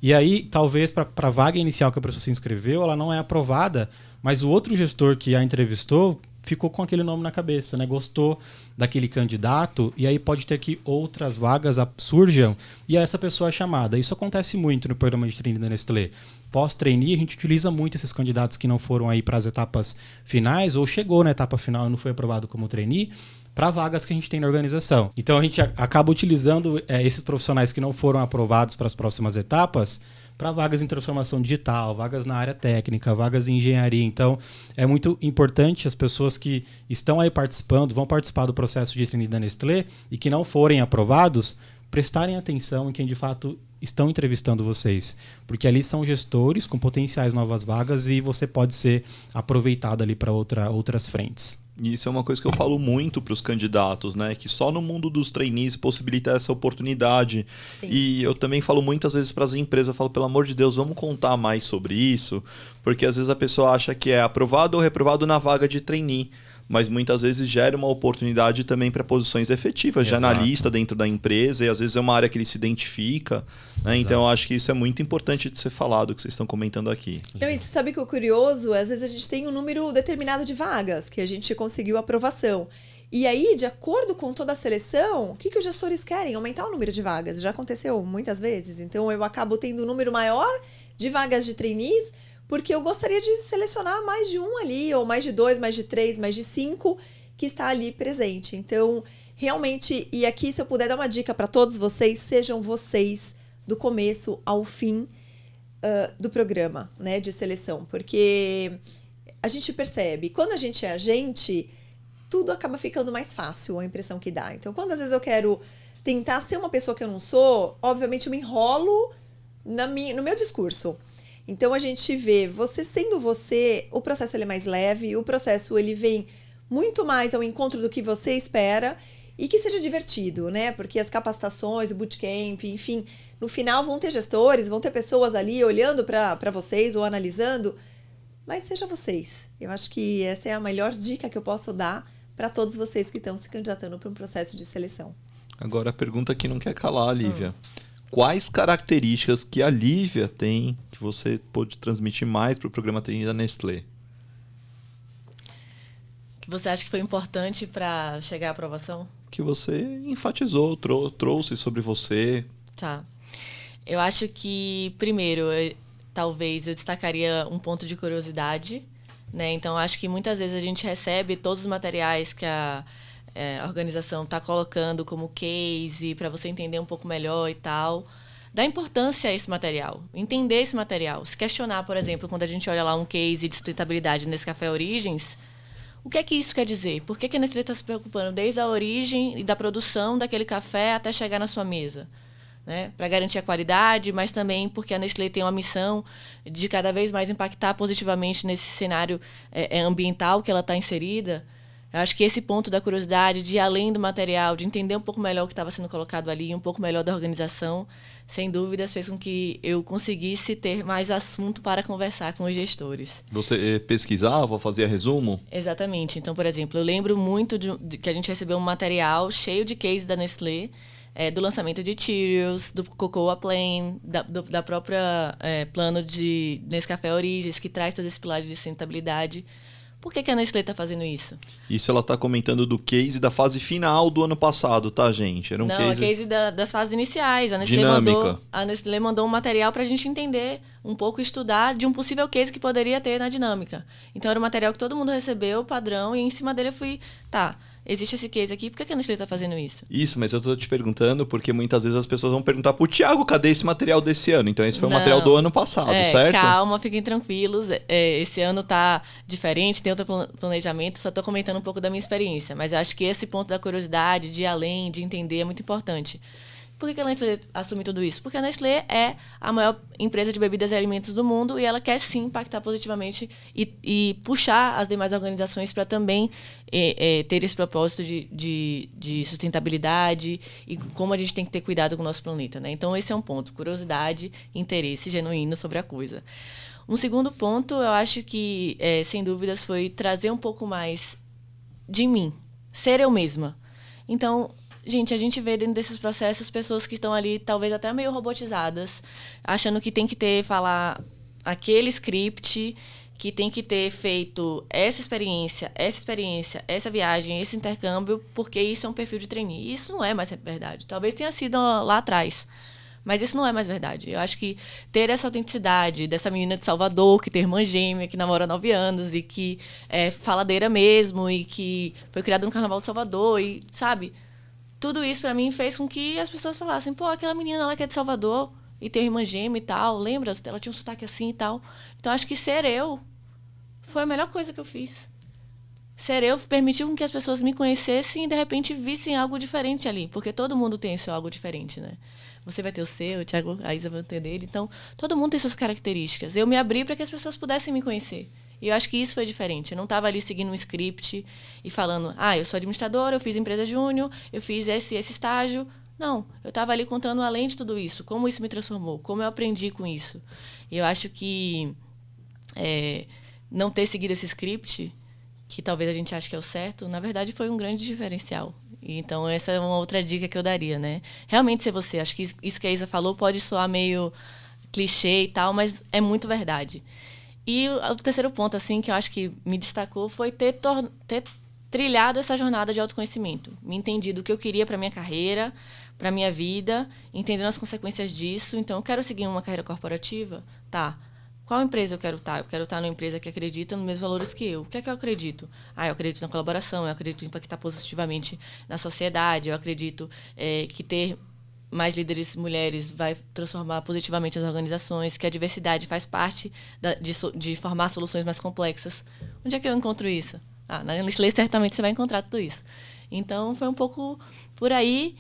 E aí, talvez para a vaga inicial que a pessoa se inscreveu, ela não é aprovada, mas o outro gestor que a entrevistou ficou com aquele nome na cabeça, né? Gostou daquele candidato e aí pode ter que outras vagas surjam e essa pessoa é chamada. Isso acontece muito no programa de treino da Nestlé. Pós-trainee, a gente utiliza muito esses candidatos que não foram aí para as etapas finais ou chegou na etapa final e não foi aprovado como trainee para vagas que a gente tem na organização. Então a gente acaba utilizando é, esses profissionais que não foram aprovados para as próximas etapas para vagas em transformação digital, vagas na área técnica, vagas em engenharia. Então, é muito importante as pessoas que estão aí participando, vão participar do processo de trainee da Nestlé e que não forem aprovados, prestarem atenção em quem de fato estão entrevistando vocês, porque ali são gestores com potenciais novas vagas e você pode ser aproveitado ali para outra, outras frentes. E isso é uma coisa que eu falo muito para os candidatos, né? Que só no mundo dos trainees possibilita essa oportunidade. Sim. E eu também falo muitas vezes para as empresas, eu falo, pelo amor de Deus, vamos contar mais sobre isso, porque às vezes a pessoa acha que é aprovado ou reprovado na vaga de trainee mas muitas vezes gera uma oportunidade também para posições efetivas Exato. de analista dentro da empresa, e às vezes é uma área que ele se identifica. Né? Então, eu acho que isso é muito importante de ser falado, que vocês estão comentando aqui. Não, e você sabe que o curioso, às vezes a gente tem um número determinado de vagas, que a gente conseguiu aprovação. E aí, de acordo com toda a seleção, o que, que os gestores querem? Aumentar o número de vagas. Já aconteceu muitas vezes. Então, eu acabo tendo um número maior de vagas de trainees, porque eu gostaria de selecionar mais de um ali, ou mais de dois, mais de três, mais de cinco que está ali presente. Então, realmente, e aqui, se eu puder dar uma dica para todos vocês, sejam vocês do começo ao fim uh, do programa né, de seleção, porque a gente percebe, quando a gente é a gente, tudo acaba ficando mais fácil, a impressão que dá. Então, quando às vezes eu quero tentar ser uma pessoa que eu não sou, obviamente eu me enrolo na minha, no meu discurso. Então a gente vê você sendo você, o processo ele é mais leve, o processo ele vem muito mais ao encontro do que você espera e que seja divertido, né? Porque as capacitações, o bootcamp, enfim, no final vão ter gestores, vão ter pessoas ali olhando para vocês ou analisando, mas seja vocês. Eu acho que essa é a melhor dica que eu posso dar para todos vocês que estão se candidatando para um processo de seleção. Agora a pergunta que não quer calar, Lívia. Hum. Quais características que a Lívia tem você pode transmitir mais para o programa Treine da Nestlé? Que você acha que foi importante para chegar à aprovação? Que você enfatizou, trou trouxe sobre você. Tá. Eu acho que, primeiro, eu, talvez eu destacaria um ponto de curiosidade. Né? Então, acho que muitas vezes a gente recebe todos os materiais que a é, a organização está colocando como case para você entender um pouco melhor e tal. Dá importância a esse material, entender esse material. Se questionar, por exemplo, quando a gente olha lá um case de sustentabilidade nesse café Origens, o que é que isso quer dizer? Por que, que a Nestlé está se preocupando desde a origem e da produção daquele café até chegar na sua mesa? Né? Para garantir a qualidade, mas também porque a Nestlé tem uma missão de cada vez mais impactar positivamente nesse cenário é, ambiental que ela está inserida. Eu acho que esse ponto da curiosidade, de ir além do material, de entender um pouco melhor o que estava sendo colocado ali, um pouco melhor da organização, sem dúvidas fez com que eu conseguisse ter mais assunto para conversar com os gestores. Você eh, pesquisava, fazia resumo? Exatamente. Então, por exemplo, eu lembro muito de, de que a gente recebeu um material cheio de cases da Nestlé, é, do lançamento de Cheerios, do Cocoa Plain, da, do, da própria é, plano de Nescafé Origens, que traz todo esse pilar de sustentabilidade. Por que, que a Nestlé está fazendo isso? Isso ela está comentando do case da fase final do ano passado, tá, gente? Era um Não, case, case da, das fases iniciais. A Nestlé, Dinâmica. mandou, a Nestlé mandou um material para a gente entender um pouco, estudar de um possível case que poderia ter na dinâmica. Então, era um material que todo mundo recebeu, padrão, e em cima dele eu fui, tá, existe esse case aqui, por que, a Nestlé está fazendo isso? Isso, mas eu estou te perguntando porque muitas vezes as pessoas vão perguntar pro Tiago, cadê esse material desse ano? Então esse foi Não, o material do ano passado, é, certo? Calma, fiquem tranquilos. É, esse ano tá diferente, tem outro planejamento, só estou comentando um pouco da minha experiência. Mas eu acho que esse ponto da curiosidade, de ir além, de entender, é muito importante. Por que a Nestlé assume tudo isso? Porque a Nestlé é a maior empresa de bebidas e alimentos do mundo e ela quer sim impactar positivamente e, e puxar as demais organizações para também é, é, ter esse propósito de, de, de, sustentabilidade e como a gente tem que ter cuidado com o nosso planeta. Né? Então, esse é um ponto: curiosidade, interesse genuíno sobre a coisa. Um segundo ponto, eu acho que, é, sem dúvidas, foi trazer um pouco mais de mim, ser eu mesma. Então, Gente, a gente vê dentro desses processos pessoas que estão ali, talvez até meio robotizadas, achando que tem que ter, falar aquele script, que tem que ter feito essa experiência, essa experiência, essa viagem, esse intercâmbio, porque isso é um perfil de trainee. Isso não é mais verdade. Talvez tenha sido lá atrás. Mas isso não é mais verdade. Eu acho que ter essa autenticidade dessa menina de Salvador, que tem irmã gêmea, que namora há nove anos e que é faladeira mesmo e que foi criada no Carnaval de Salvador e, sabe? Tudo isso para mim fez com que as pessoas falassem, pô, aquela menina lá que é de Salvador e tem irmã gêmea e tal, lembra? Ela tinha um sotaque assim e tal. Então acho que ser eu foi a melhor coisa que eu fiz. Ser eu permitiu que as pessoas me conhecessem e de repente vissem algo diferente ali, porque todo mundo tem seu algo diferente, né? Você vai ter o seu, o Thiago, a Isa vai ter dele, então todo mundo tem suas características. Eu me abri para que as pessoas pudessem me conhecer. E eu acho que isso foi diferente. Eu não estava ali seguindo um script e falando, ah, eu sou administradora, eu fiz empresa júnior, eu fiz esse esse estágio. Não, eu estava ali contando além de tudo isso, como isso me transformou, como eu aprendi com isso. E eu acho que é, não ter seguido esse script, que talvez a gente ache que é o certo, na verdade foi um grande diferencial. Então, essa é uma outra dica que eu daria, né? Realmente ser você. Acho que isso que a Isa falou pode soar meio clichê e tal, mas é muito verdade. E o terceiro ponto, assim, que eu acho que me destacou foi ter, ter trilhado essa jornada de autoconhecimento. Me entendido o que eu queria para minha carreira, para minha vida, entendendo as consequências disso. Então, eu quero seguir uma carreira corporativa? Tá, qual empresa eu quero estar? Eu quero estar numa empresa que acredita nos mesmos valores que eu. O que é que eu acredito? Ah, eu acredito na colaboração, eu acredito em impactar positivamente na sociedade, eu acredito é, que ter mais líderes mulheres vai transformar positivamente as organizações, que a diversidade faz parte da, de, de, formar soluções mais complexas. Onde é que eu encontro isso? Ah, na Nestlé certamente você vai encontrar tudo isso. Então foi um pouco por aí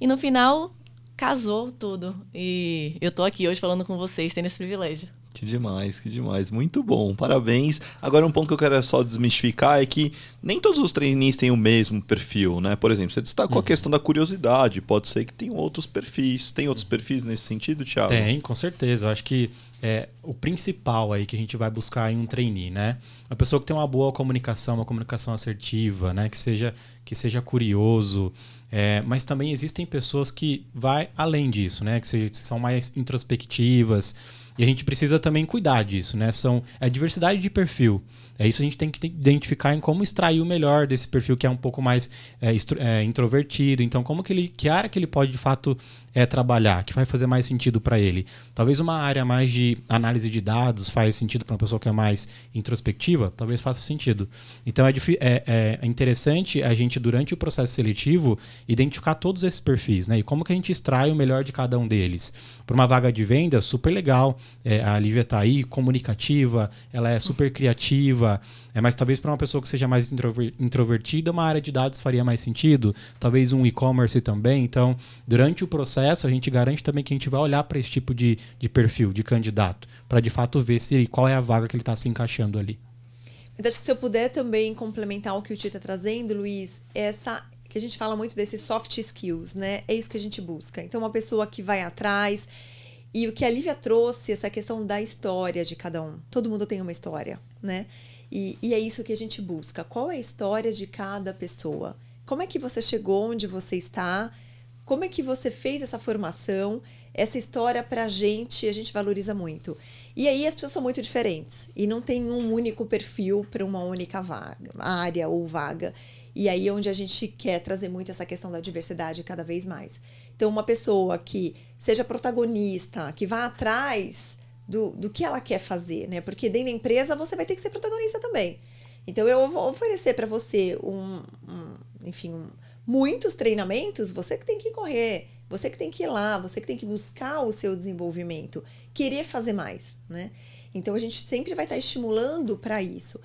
e no final casou tudo. E eu estou aqui hoje falando com vocês, tendo esse privilégio. Que demais, que demais. Muito bom, parabéns. Agora, um ponto que eu quero só desmistificar é que nem todos os trainees têm o mesmo perfil, né? Por exemplo, você destacou uhum. a questão da curiosidade. Pode ser que tenham outros perfis. Tem outros perfis nesse sentido, Thiago? Tem, com certeza. Eu acho que é o principal aí que a gente vai buscar em um trainee, né? Uma pessoa que tem uma boa comunicação, uma comunicação assertiva, né? Que seja, que seja curioso. É, mas também existem pessoas que vai além disso, né? Que, seja, que são mais introspectivas e a gente precisa também cuidar disso, né? São a diversidade de perfil. É isso a gente tem que identificar em como extrair o melhor desse perfil que é um pouco mais é, é, introvertido. Então, como que ele, que área que ele pode de fato é, trabalhar, que vai fazer mais sentido para ele. Talvez uma área mais de análise de dados faz sentido para uma pessoa que é mais introspectiva, talvez faça sentido. Então é, é, é, interessante a gente, durante o processo seletivo, identificar todos esses perfis, né? E como que a gente extrai o melhor de cada um deles. Para uma vaga de venda, super legal. É, a Lívia está aí, comunicativa, ela é super criativa. É, mas talvez para uma pessoa que seja mais introvertida, uma área de dados faria mais sentido. Talvez um e-commerce também. Então, durante o processo, a gente garante também que a gente vai olhar para esse tipo de, de perfil, de candidato, para de fato ver se qual é a vaga que ele está se encaixando ali. Então, acho que se eu puder também complementar o que o Tito está trazendo, Luiz, essa que a gente fala muito desses soft skills, né? É isso que a gente busca. Então, uma pessoa que vai atrás. E o que a Lívia trouxe, essa questão da história de cada um. Todo mundo tem uma história, né? E, e é isso que a gente busca. Qual é a história de cada pessoa? Como é que você chegou onde você está? Como é que você fez essa formação? Essa história pra gente, a gente valoriza muito. E aí as pessoas são muito diferentes. E não tem um único perfil para uma única vaga, área ou vaga. E aí é onde a gente quer trazer muito essa questão da diversidade cada vez mais. Então, uma pessoa que seja protagonista, que vá atrás do, do que ela quer fazer, né? Porque dentro da empresa você vai ter que ser protagonista também. Então eu vou oferecer para você um, um enfim, um, muitos treinamentos, você que tem que correr, você que tem que ir lá, você que tem que buscar o seu desenvolvimento, querer fazer mais, né? Então a gente sempre vai estar estimulando para isso.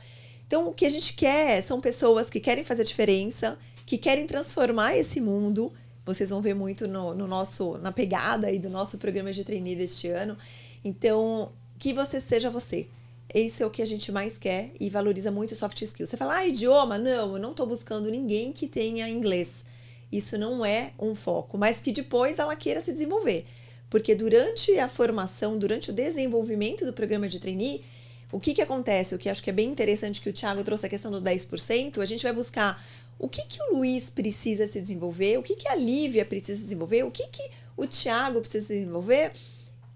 Então o que a gente quer são pessoas que querem fazer diferença, que querem transformar esse mundo. Vocês vão ver muito no, no nosso na pegada aí do nosso programa de trainee deste ano então, que você seja você. Esse é o que a gente mais quer e valoriza muito o soft skills. Você fala, ah, idioma? Não, eu não estou buscando ninguém que tenha inglês. Isso não é um foco, mas que depois ela queira se desenvolver. Porque durante a formação, durante o desenvolvimento do programa de trainee, o que, que acontece? O que acho que é bem interessante que o Thiago trouxe a questão do 10%, a gente vai buscar o que, que o Luiz precisa se desenvolver, o que, que a Lívia precisa desenvolver, o que, que o Thiago precisa se desenvolver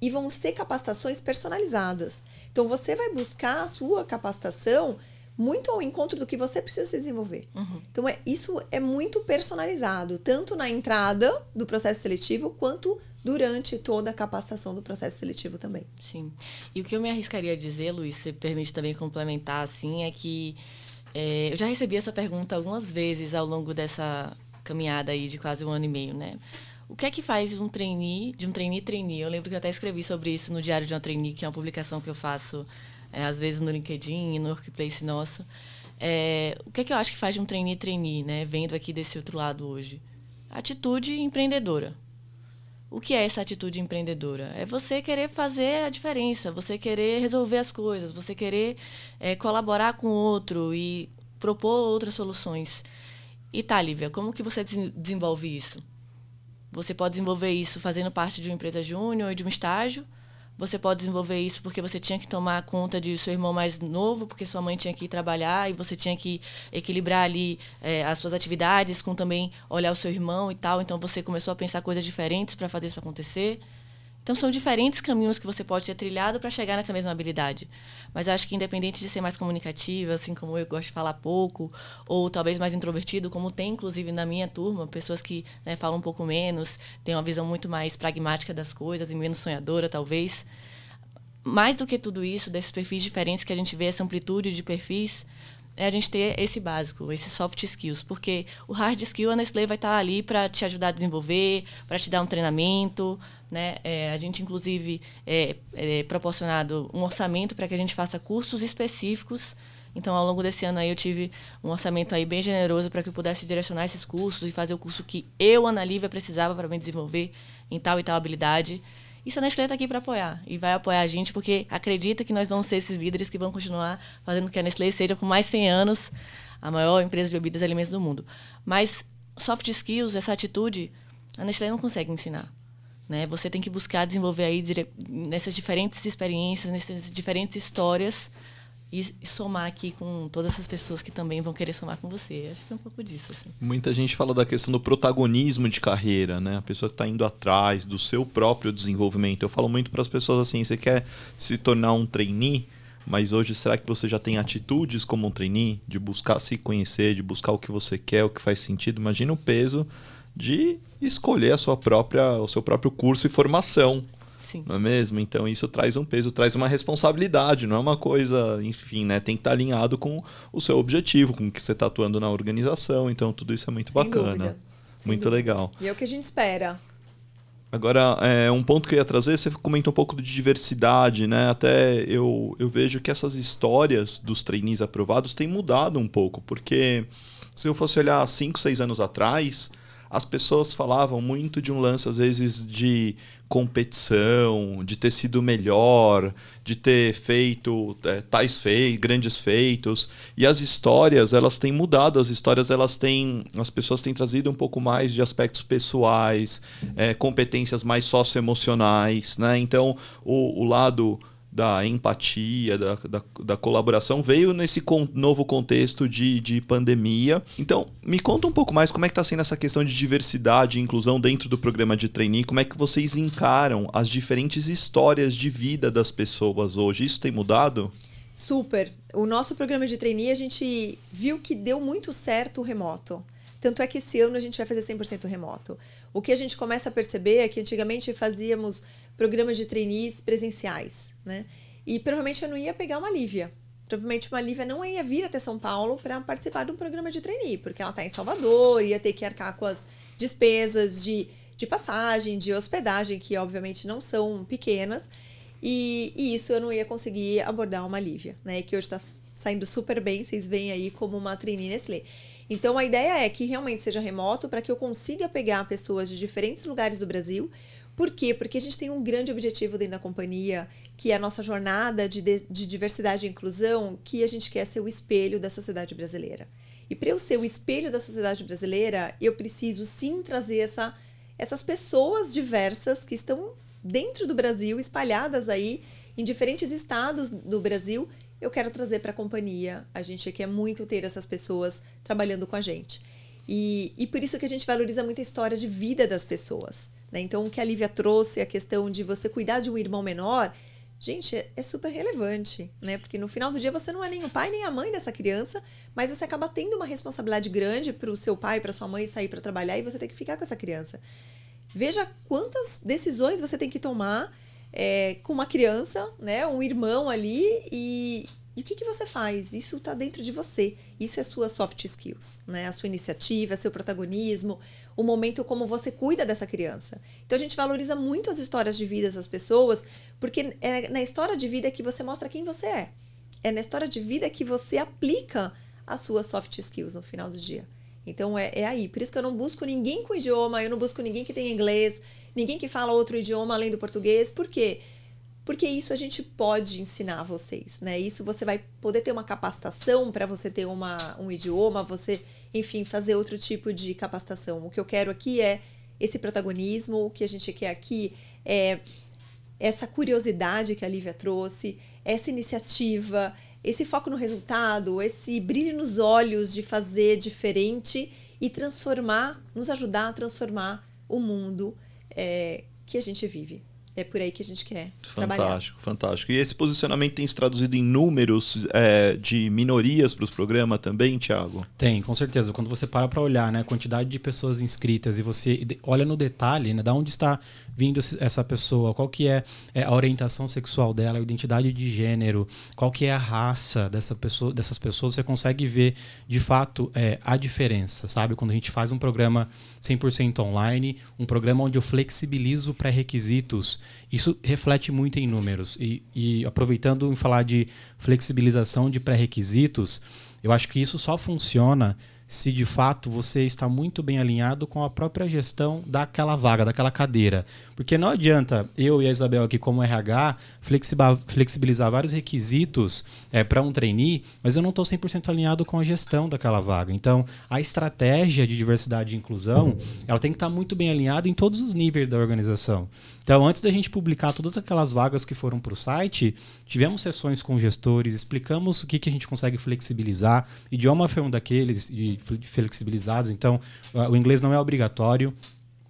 e vão ser capacitações personalizadas. Então você vai buscar a sua capacitação muito ao encontro do que você precisa se desenvolver. Uhum. Então é, isso é muito personalizado, tanto na entrada do processo seletivo quanto durante toda a capacitação do processo seletivo também. Sim. E o que eu me arriscaria a dizer, Luiz, se permite também complementar assim, é que é, eu já recebi essa pergunta algumas vezes ao longo dessa caminhada aí de quase um ano e meio, né? O que é que faz um trainee, de um trainee trainee? Eu lembro que eu até escrevi sobre isso no Diário de uma Trainee, que é uma publicação que eu faço é, às vezes no LinkedIn e no Workplace nosso. É, o que é que eu acho que faz de um trainee trainee, né? Vendo aqui desse outro lado hoje. Atitude empreendedora. O que é essa atitude empreendedora? É você querer fazer a diferença, você querer resolver as coisas, você querer é, colaborar com o outro e propor outras soluções. E tá, Lívia, como que você desenvolve isso? Você pode desenvolver isso fazendo parte de uma empresa júnior e de um estágio. Você pode desenvolver isso porque você tinha que tomar conta de seu irmão mais novo, porque sua mãe tinha que ir trabalhar e você tinha que equilibrar ali é, as suas atividades com também olhar o seu irmão e tal. Então você começou a pensar coisas diferentes para fazer isso acontecer. Então, são diferentes caminhos que você pode ter trilhado para chegar nessa mesma habilidade. Mas eu acho que, independente de ser mais comunicativa, assim como eu gosto de falar pouco, ou talvez mais introvertido, como tem, inclusive, na minha turma, pessoas que né, falam um pouco menos, têm uma visão muito mais pragmática das coisas e menos sonhadora, talvez. mais do que tudo isso, desses perfis diferentes que a gente vê, essa amplitude de perfis, é a gente ter esse básico, esse soft skills, porque o hard skill a Nestlé vai estar ali para te ajudar a desenvolver, para te dar um treinamento, né? É, a gente inclusive é, é proporcionado um orçamento para que a gente faça cursos específicos. Então, ao longo desse ano aí eu tive um orçamento aí bem generoso para que eu pudesse direcionar esses cursos e fazer o curso que eu, Ana Lívia, precisava para me desenvolver em tal e tal habilidade. Isso a Nestlé está aqui para apoiar e vai apoiar a gente porque acredita que nós vamos ser esses líderes que vão continuar fazendo que a Nestlé seja por mais 100 anos a maior empresa de bebidas e alimentos do mundo. Mas soft skills, essa atitude, a Nestlé não consegue ensinar. Né? Você tem que buscar desenvolver aí nessas diferentes experiências, nessas diferentes histórias, e, somar aqui com todas essas pessoas que também vão querer somar com você. Acho que é um pouco disso. Assim. Muita gente fala da questão do protagonismo de carreira, né? A pessoa que está indo atrás do seu próprio desenvolvimento. Eu falo muito para as pessoas assim: você quer se tornar um trainee? Mas hoje, será que você já tem atitudes como um trainee? De buscar se conhecer, de buscar o que você quer, o que faz sentido? Imagina o peso de escolher a sua própria, o seu próprio curso e formação. Sim. Não é mesmo? Então isso traz um peso, traz uma responsabilidade, não é uma coisa, enfim, né? Tem que estar alinhado com o seu objetivo, com o que você está atuando na organização. Então tudo isso é muito Sem bacana. Dúvida. Muito dúvida. legal. E é o que a gente espera. Agora, é, um ponto que eu ia trazer, você comentou um pouco de diversidade, né? Até eu, eu vejo que essas histórias dos trainees aprovados têm mudado um pouco, porque se eu fosse olhar 5, 6 anos atrás, as pessoas falavam muito de um lance, às vezes, de competição, de ter sido melhor, de ter feito é, tais feitos, grandes feitos. E as histórias, elas têm mudado, as histórias, elas têm. As pessoas têm trazido um pouco mais de aspectos pessoais, é, competências mais socioemocionais, né? Então, o, o lado da empatia, da, da, da, colaboração, veio nesse con novo contexto de, de pandemia. Então, me conta um pouco mais como é que está sendo essa questão de diversidade e inclusão dentro do programa de trainee, como é que vocês encaram as diferentes histórias de vida das pessoas hoje. Isso tem mudado? Super. O nosso programa de trainee, a gente viu que deu muito certo o remoto. Tanto é que esse ano a gente vai fazer 100% remoto. O que a gente começa a perceber é que antigamente fazíamos programas de trainees presenciais, né? E provavelmente eu não ia pegar uma Lívia. Provavelmente uma Lívia não ia vir até São Paulo para participar de um programa de trainee, porque ela está em Salvador, ia ter que arcar com as despesas de, de passagem, de hospedagem, que obviamente não são pequenas. E, e isso eu não ia conseguir abordar uma Lívia, né? Que hoje está saindo super bem, vocês veem aí como uma trainee Nestlé. Então a ideia é que realmente seja remoto para que eu consiga pegar pessoas de diferentes lugares do Brasil, por quê? Porque a gente tem um grande objetivo dentro da companhia, que é a nossa jornada de, de diversidade e inclusão, que a gente quer ser o espelho da sociedade brasileira. E para eu ser o espelho da sociedade brasileira, eu preciso sim trazer essa, essas pessoas diversas que estão dentro do Brasil, espalhadas aí em diferentes estados do Brasil. Eu quero trazer para a companhia. A gente quer muito ter essas pessoas trabalhando com a gente. E, e por isso que a gente valoriza muito a história de vida das pessoas. Né? Então, o que a Lívia trouxe, a questão de você cuidar de um irmão menor, gente, é, é super relevante, né? Porque no final do dia você não é nem o pai nem a mãe dessa criança, mas você acaba tendo uma responsabilidade grande para o seu pai, para sua mãe sair para trabalhar e você tem que ficar com essa criança. Veja quantas decisões você tem que tomar é, com uma criança, né? Um irmão ali e, e o que, que você faz? Isso está dentro de você. Isso é sua soft skills, né? A sua iniciativa, seu protagonismo, o momento como você cuida dessa criança. Então a gente valoriza muito as histórias de vida das pessoas, porque é na história de vida que você mostra quem você é. É na história de vida que você aplica as suas soft skills no final do dia. Então é, é aí. Por isso que eu não busco ninguém com idioma, eu não busco ninguém que tenha inglês, ninguém que fala outro idioma além do português. Por quê? Isso a gente pode ensinar a vocês, né? Isso você vai poder ter uma capacitação para você ter uma, um idioma, você, enfim, fazer outro tipo de capacitação. O que eu quero aqui é esse protagonismo, o que a gente quer aqui é essa curiosidade que a Lívia trouxe, essa iniciativa, esse foco no resultado, esse brilho nos olhos de fazer diferente e transformar, nos ajudar a transformar o mundo é, que a gente vive. É por aí que a gente quer fantástico, trabalhar. Fantástico, fantástico. E esse posicionamento tem se traduzido em números é, de minorias para os programas também, Thiago? Tem, com certeza. Quando você para para olhar né, a quantidade de pessoas inscritas e você olha no detalhe, né, da onde está vindo essa pessoa, qual que é, é, a orientação sexual dela, a identidade de gênero, qual que é a raça dessa pessoa, dessas pessoas, você consegue ver de fato é, a diferença, sabe? Quando a gente faz um programa 100% online, um programa onde eu flexibilizo pré-requisitos, isso reflete muito em números. E, e aproveitando em falar de flexibilização de pré-requisitos, eu acho que isso só funciona se de fato você está muito bem alinhado com a própria gestão daquela vaga, daquela cadeira. Porque não adianta eu e a Isabel aqui, como RH, flexibilizar vários requisitos é, para um trainee, mas eu não estou 100% alinhado com a gestão daquela vaga. Então, a estratégia de diversidade e inclusão ela tem que estar muito bem alinhada em todos os níveis da organização. Então, antes da gente publicar todas aquelas vagas que foram para o site, tivemos sessões com gestores, explicamos o que, que a gente consegue flexibilizar. Idioma foi um daqueles flexibilizados, então o inglês não é obrigatório.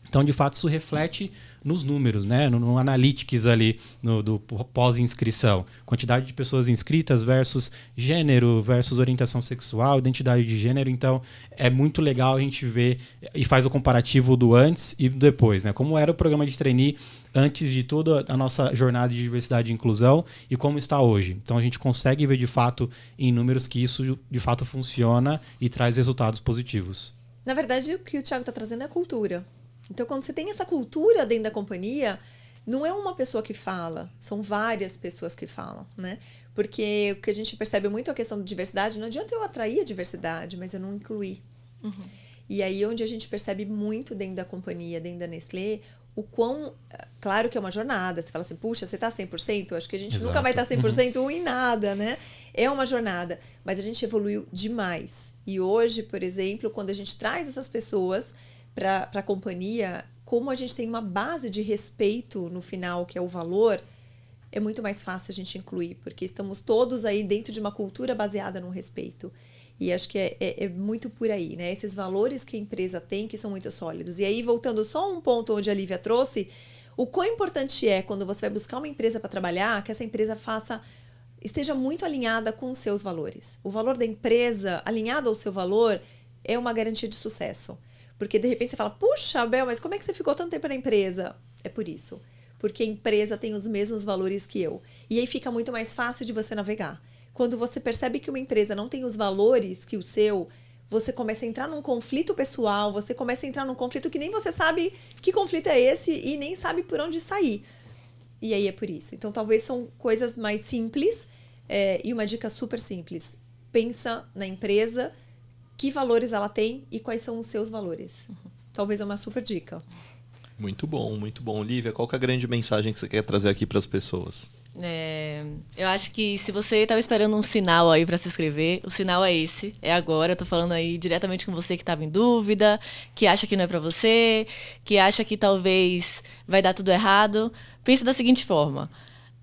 Então, de fato, isso reflete nos números, né? no, no analytics ali no, do pós-inscrição. Quantidade de pessoas inscritas versus gênero, versus orientação sexual, identidade de gênero. Então, é muito legal a gente ver e faz o comparativo do antes e do depois. Né? Como era o programa de trainee antes de toda a nossa jornada de diversidade e inclusão e como está hoje. Então, a gente consegue ver de fato em números que isso de fato funciona e traz resultados positivos. Na verdade, o que o Thiago está trazendo é cultura. Então, quando você tem essa cultura dentro da companhia, não é uma pessoa que fala, são várias pessoas que falam, né? Porque o que a gente percebe muito a questão da diversidade, não adianta eu atrair a diversidade, mas eu não incluir. Uhum. E aí onde a gente percebe muito dentro da companhia, dentro da Nestlé, o quão. Claro que é uma jornada. Você fala assim, puxa, você está 100%? Eu acho que a gente Exato. nunca vai estar tá 100% uhum. em nada, né? É uma jornada. Mas a gente evoluiu demais. E hoje, por exemplo, quando a gente traz essas pessoas para a companhia, como a gente tem uma base de respeito no final, que é o valor, é muito mais fácil a gente incluir, porque estamos todos aí dentro de uma cultura baseada no respeito. E acho que é, é, é, muito por aí, né? Esses valores que a empresa tem que são muito sólidos. E aí, voltando só um ponto onde a Lívia trouxe, o quão importante é quando você vai buscar uma empresa para trabalhar, que essa empresa faça esteja muito alinhada com os seus valores. O valor da empresa alinhado ao seu valor é uma garantia de sucesso. Porque de repente você fala, puxa, Abel, mas como é que você ficou tanto tempo na empresa? É por isso. Porque a empresa tem os mesmos valores que eu. E aí fica muito mais fácil de você navegar. Quando você percebe que uma empresa não tem os valores que o seu, você começa a entrar num conflito pessoal, você começa a entrar num conflito que nem você sabe que conflito é esse e nem sabe por onde sair. E aí é por isso. Então, talvez são coisas mais simples é, e uma dica super simples. Pensa na empresa que valores ela tem e quais são os seus valores. Uhum. Talvez é uma super dica. Muito bom, muito bom. Lívia, qual é a grande mensagem que você quer trazer aqui para as pessoas? É, eu acho que se você estava esperando um sinal aí para se inscrever, o sinal é esse, é agora. Eu tô falando aí diretamente com você que estava em dúvida, que acha que não é para você, que acha que talvez vai dar tudo errado. Pense da seguinte forma: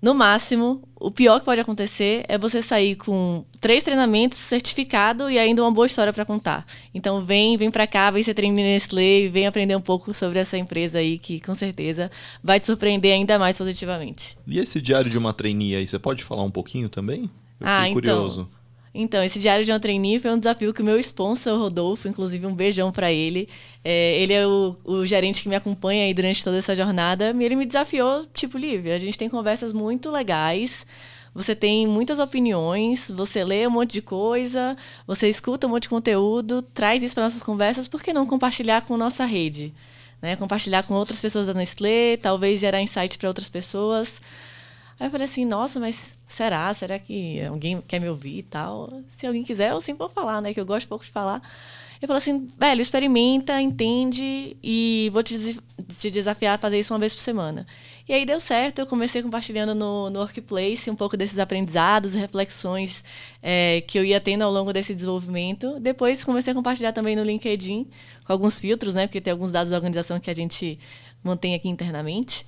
no máximo, o pior que pode acontecer é você sair com três treinamentos, certificado e ainda uma boa história para contar. Então vem, vem para cá, vem ser treinado Nestlé, vem aprender um pouco sobre essa empresa aí que com certeza vai te surpreender ainda mais positivamente. E esse diário de uma trainee aí, você pode falar um pouquinho também? Eu ah, então, curioso. Então, esse Diário de uma Trainee foi um desafio que o meu sponsor, Rodolfo, inclusive um beijão para ele. É, ele é o, o, gerente que me acompanha aí durante toda essa jornada. E ele me desafiou, tipo, Lívia, a gente tem conversas muito legais. Você tem muitas opiniões, você lê um monte de coisa, você escuta um monte de conteúdo, traz isso para nossas conversas, por que não compartilhar com nossa rede? Né? Compartilhar com outras pessoas da Nestlé, talvez gerar insight para outras pessoas. Aí eu falei assim, nossa, mas será? Será que alguém quer me ouvir e tal? Se alguém quiser, eu sempre vou falar, né? Que eu gosto pouco de falar. Eu falei assim, velho, experimenta, entende e vou te, te desafiar a fazer isso uma vez por semana. E aí deu certo, eu comecei compartilhando no, no Workplace um pouco desses aprendizados, reflexões é, que eu ia tendo ao longo desse desenvolvimento. Depois comecei a compartilhar também no LinkedIn, com alguns filtros, né? Porque tem alguns dados da organização que a gente mantém aqui internamente.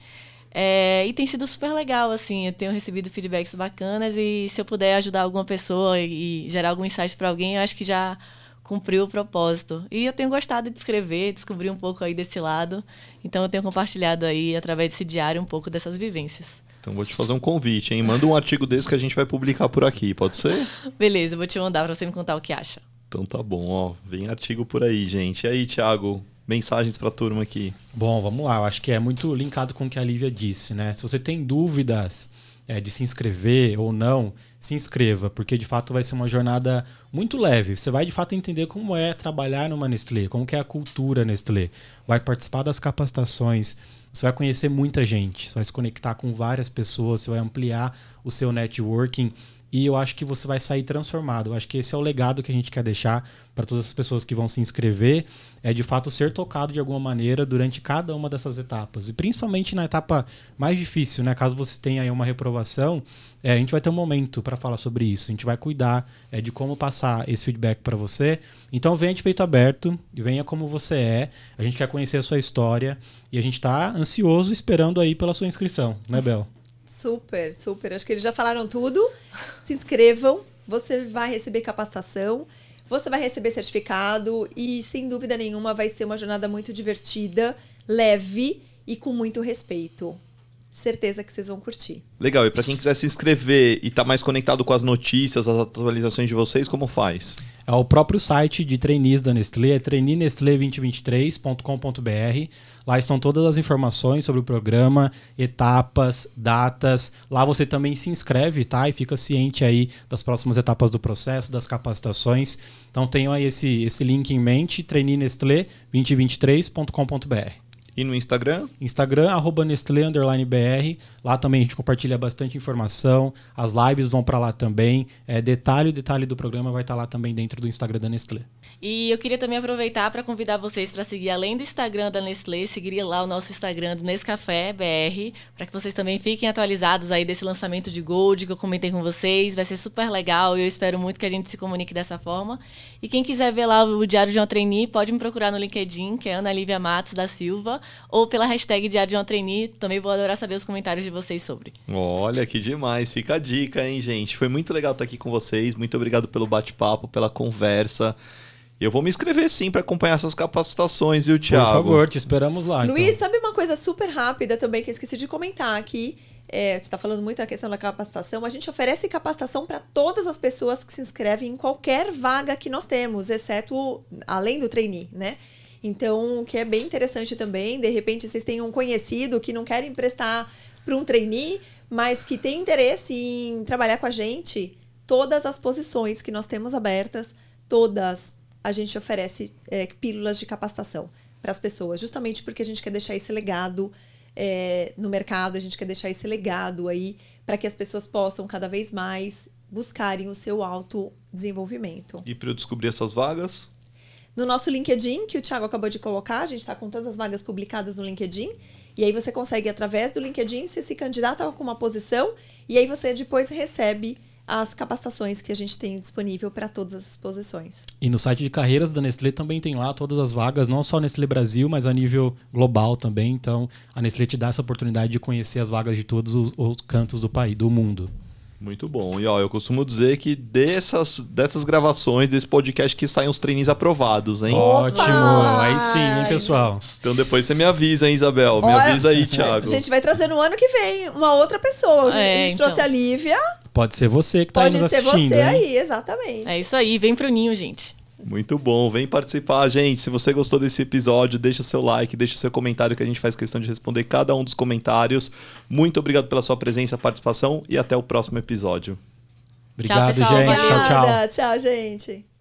É, e tem sido super legal, assim, eu tenho recebido feedbacks bacanas e se eu puder ajudar alguma pessoa e gerar algum insight para alguém, eu acho que já cumpriu o propósito. E eu tenho gostado de escrever, descobrir um pouco aí desse lado. Então eu tenho compartilhado aí através desse diário um pouco dessas vivências. Então vou te fazer um convite, hein? Manda um artigo desse que a gente vai publicar por aqui, pode ser? Beleza, eu vou te mandar para você me contar o que acha. Então tá bom, ó. Vem artigo por aí, gente. E aí, Thiago, mensagens para a turma aqui. Bom, vamos lá. Eu acho que é muito linkado com o que a Lívia disse, né? Se você tem dúvidas é, de se inscrever ou não, se inscreva, porque de fato vai ser uma jornada muito leve. Você vai de fato entender como é trabalhar numa Nestlé, como que é a cultura Nestlé. Vai participar das capacitações, você vai conhecer muita gente, você vai se conectar com várias pessoas, você vai ampliar o seu networking e eu acho que você vai sair transformado. Eu acho que esse é o legado que a gente quer deixar para todas as pessoas que vão se inscrever, é de fato ser tocado de alguma maneira durante cada uma dessas etapas. E principalmente na etapa mais difícil, né? Caso você tenha aí uma reprovação, é, a gente vai ter um momento para falar sobre isso. A gente vai cuidar é, de como passar esse feedback para você. Então venha de peito aberto, venha como você é. A gente quer conhecer a sua história e a gente está ansioso esperando aí pela sua inscrição, né, Bel? Super, super. Acho que eles já falaram tudo. Se inscrevam, você vai receber capacitação, você vai receber certificado e, sem dúvida nenhuma, vai ser uma jornada muito divertida, leve e com muito respeito certeza que vocês vão curtir. Legal, e para quem quiser se inscrever e estar tá mais conectado com as notícias, as atualizações de vocês, como faz? É o próprio site de trainees da Nestlé, é traineenestlé2023.com.br. Lá estão todas as informações sobre o programa, etapas, datas. Lá você também se inscreve, tá? E fica ciente aí das próximas etapas do processo, das capacitações. Então tenham aí esse, esse link em mente, traineenestlé2023.com.br. E no Instagram? Instagram, arroba Nestlé, BR. Lá também a gente compartilha bastante informação. As lives vão para lá também. É, detalhe, detalhe do programa vai estar tá lá também dentro do Instagram da Nestlé. E eu queria também aproveitar para convidar vocês para seguir, além do Instagram da Nestlé, seguir lá o nosso Instagram do Nescafé BR, para que vocês também fiquem atualizados aí desse lançamento de Gold que eu comentei com vocês. Vai ser super legal e eu espero muito que a gente se comunique dessa forma. E quem quiser ver lá o Diário de uma Trainee, pode me procurar no LinkedIn, que é Ana Lívia Matos da Silva, ou pela hashtag Diário de uma Trainee. Também vou adorar saber os comentários de vocês sobre. Olha, que demais. Fica a dica, hein, gente? Foi muito legal estar aqui com vocês. Muito obrigado pelo bate-papo, pela conversa. Eu vou me inscrever sim para acompanhar essas capacitações, viu, Thiago? Por favor, te esperamos lá. Luiz, então. sabe uma coisa super rápida também que eu esqueci de comentar aqui? É, você está falando muito a questão da capacitação. A gente oferece capacitação para todas as pessoas que se inscrevem em qualquer vaga que nós temos, exceto além do trainee, né? Então, o que é bem interessante também, de repente vocês têm um conhecido que não quer emprestar para um trainee, mas que tem interesse em trabalhar com a gente, todas as posições que nós temos abertas, todas a gente oferece é, pílulas de capacitação para as pessoas, justamente porque a gente quer deixar esse legado é, no mercado, a gente quer deixar esse legado aí para que as pessoas possam cada vez mais buscarem o seu autodesenvolvimento. E para eu descobrir essas vagas? No nosso LinkedIn, que o Thiago acabou de colocar, a gente está com todas as vagas publicadas no LinkedIn. E aí você consegue, através do LinkedIn, se candidata com uma posição e aí você depois recebe as capacitações que a gente tem disponível para todas as posições. E no site de carreiras da Nestlé também tem lá todas as vagas, não só Nestlé Brasil, mas a nível global também. Então, a Nestlé te dá essa oportunidade de conhecer as vagas de todos os, os cantos do país, do mundo. Muito bom. E ó, eu costumo dizer que dessas, dessas gravações, desse podcast, que saem os treininhos aprovados, hein? Ótimo! Aí sim, hein, pessoal? Então depois você me avisa, hein, Isabel? Me Olha, avisa aí, Thiago. A gente vai trazer no ano que vem uma outra pessoa. É, a gente então. trouxe a Lívia. Pode ser você que está aí nos assistindo. Pode ser você hein? aí, exatamente. É isso aí, vem pro ninho, gente. Muito bom, vem participar, gente. Se você gostou desse episódio, deixa seu like, deixa seu comentário que a gente faz questão de responder cada um dos comentários. Muito obrigado pela sua presença, participação e até o próximo episódio. Obrigado, tchau, gente. Tchau, tchau. Tchau, gente.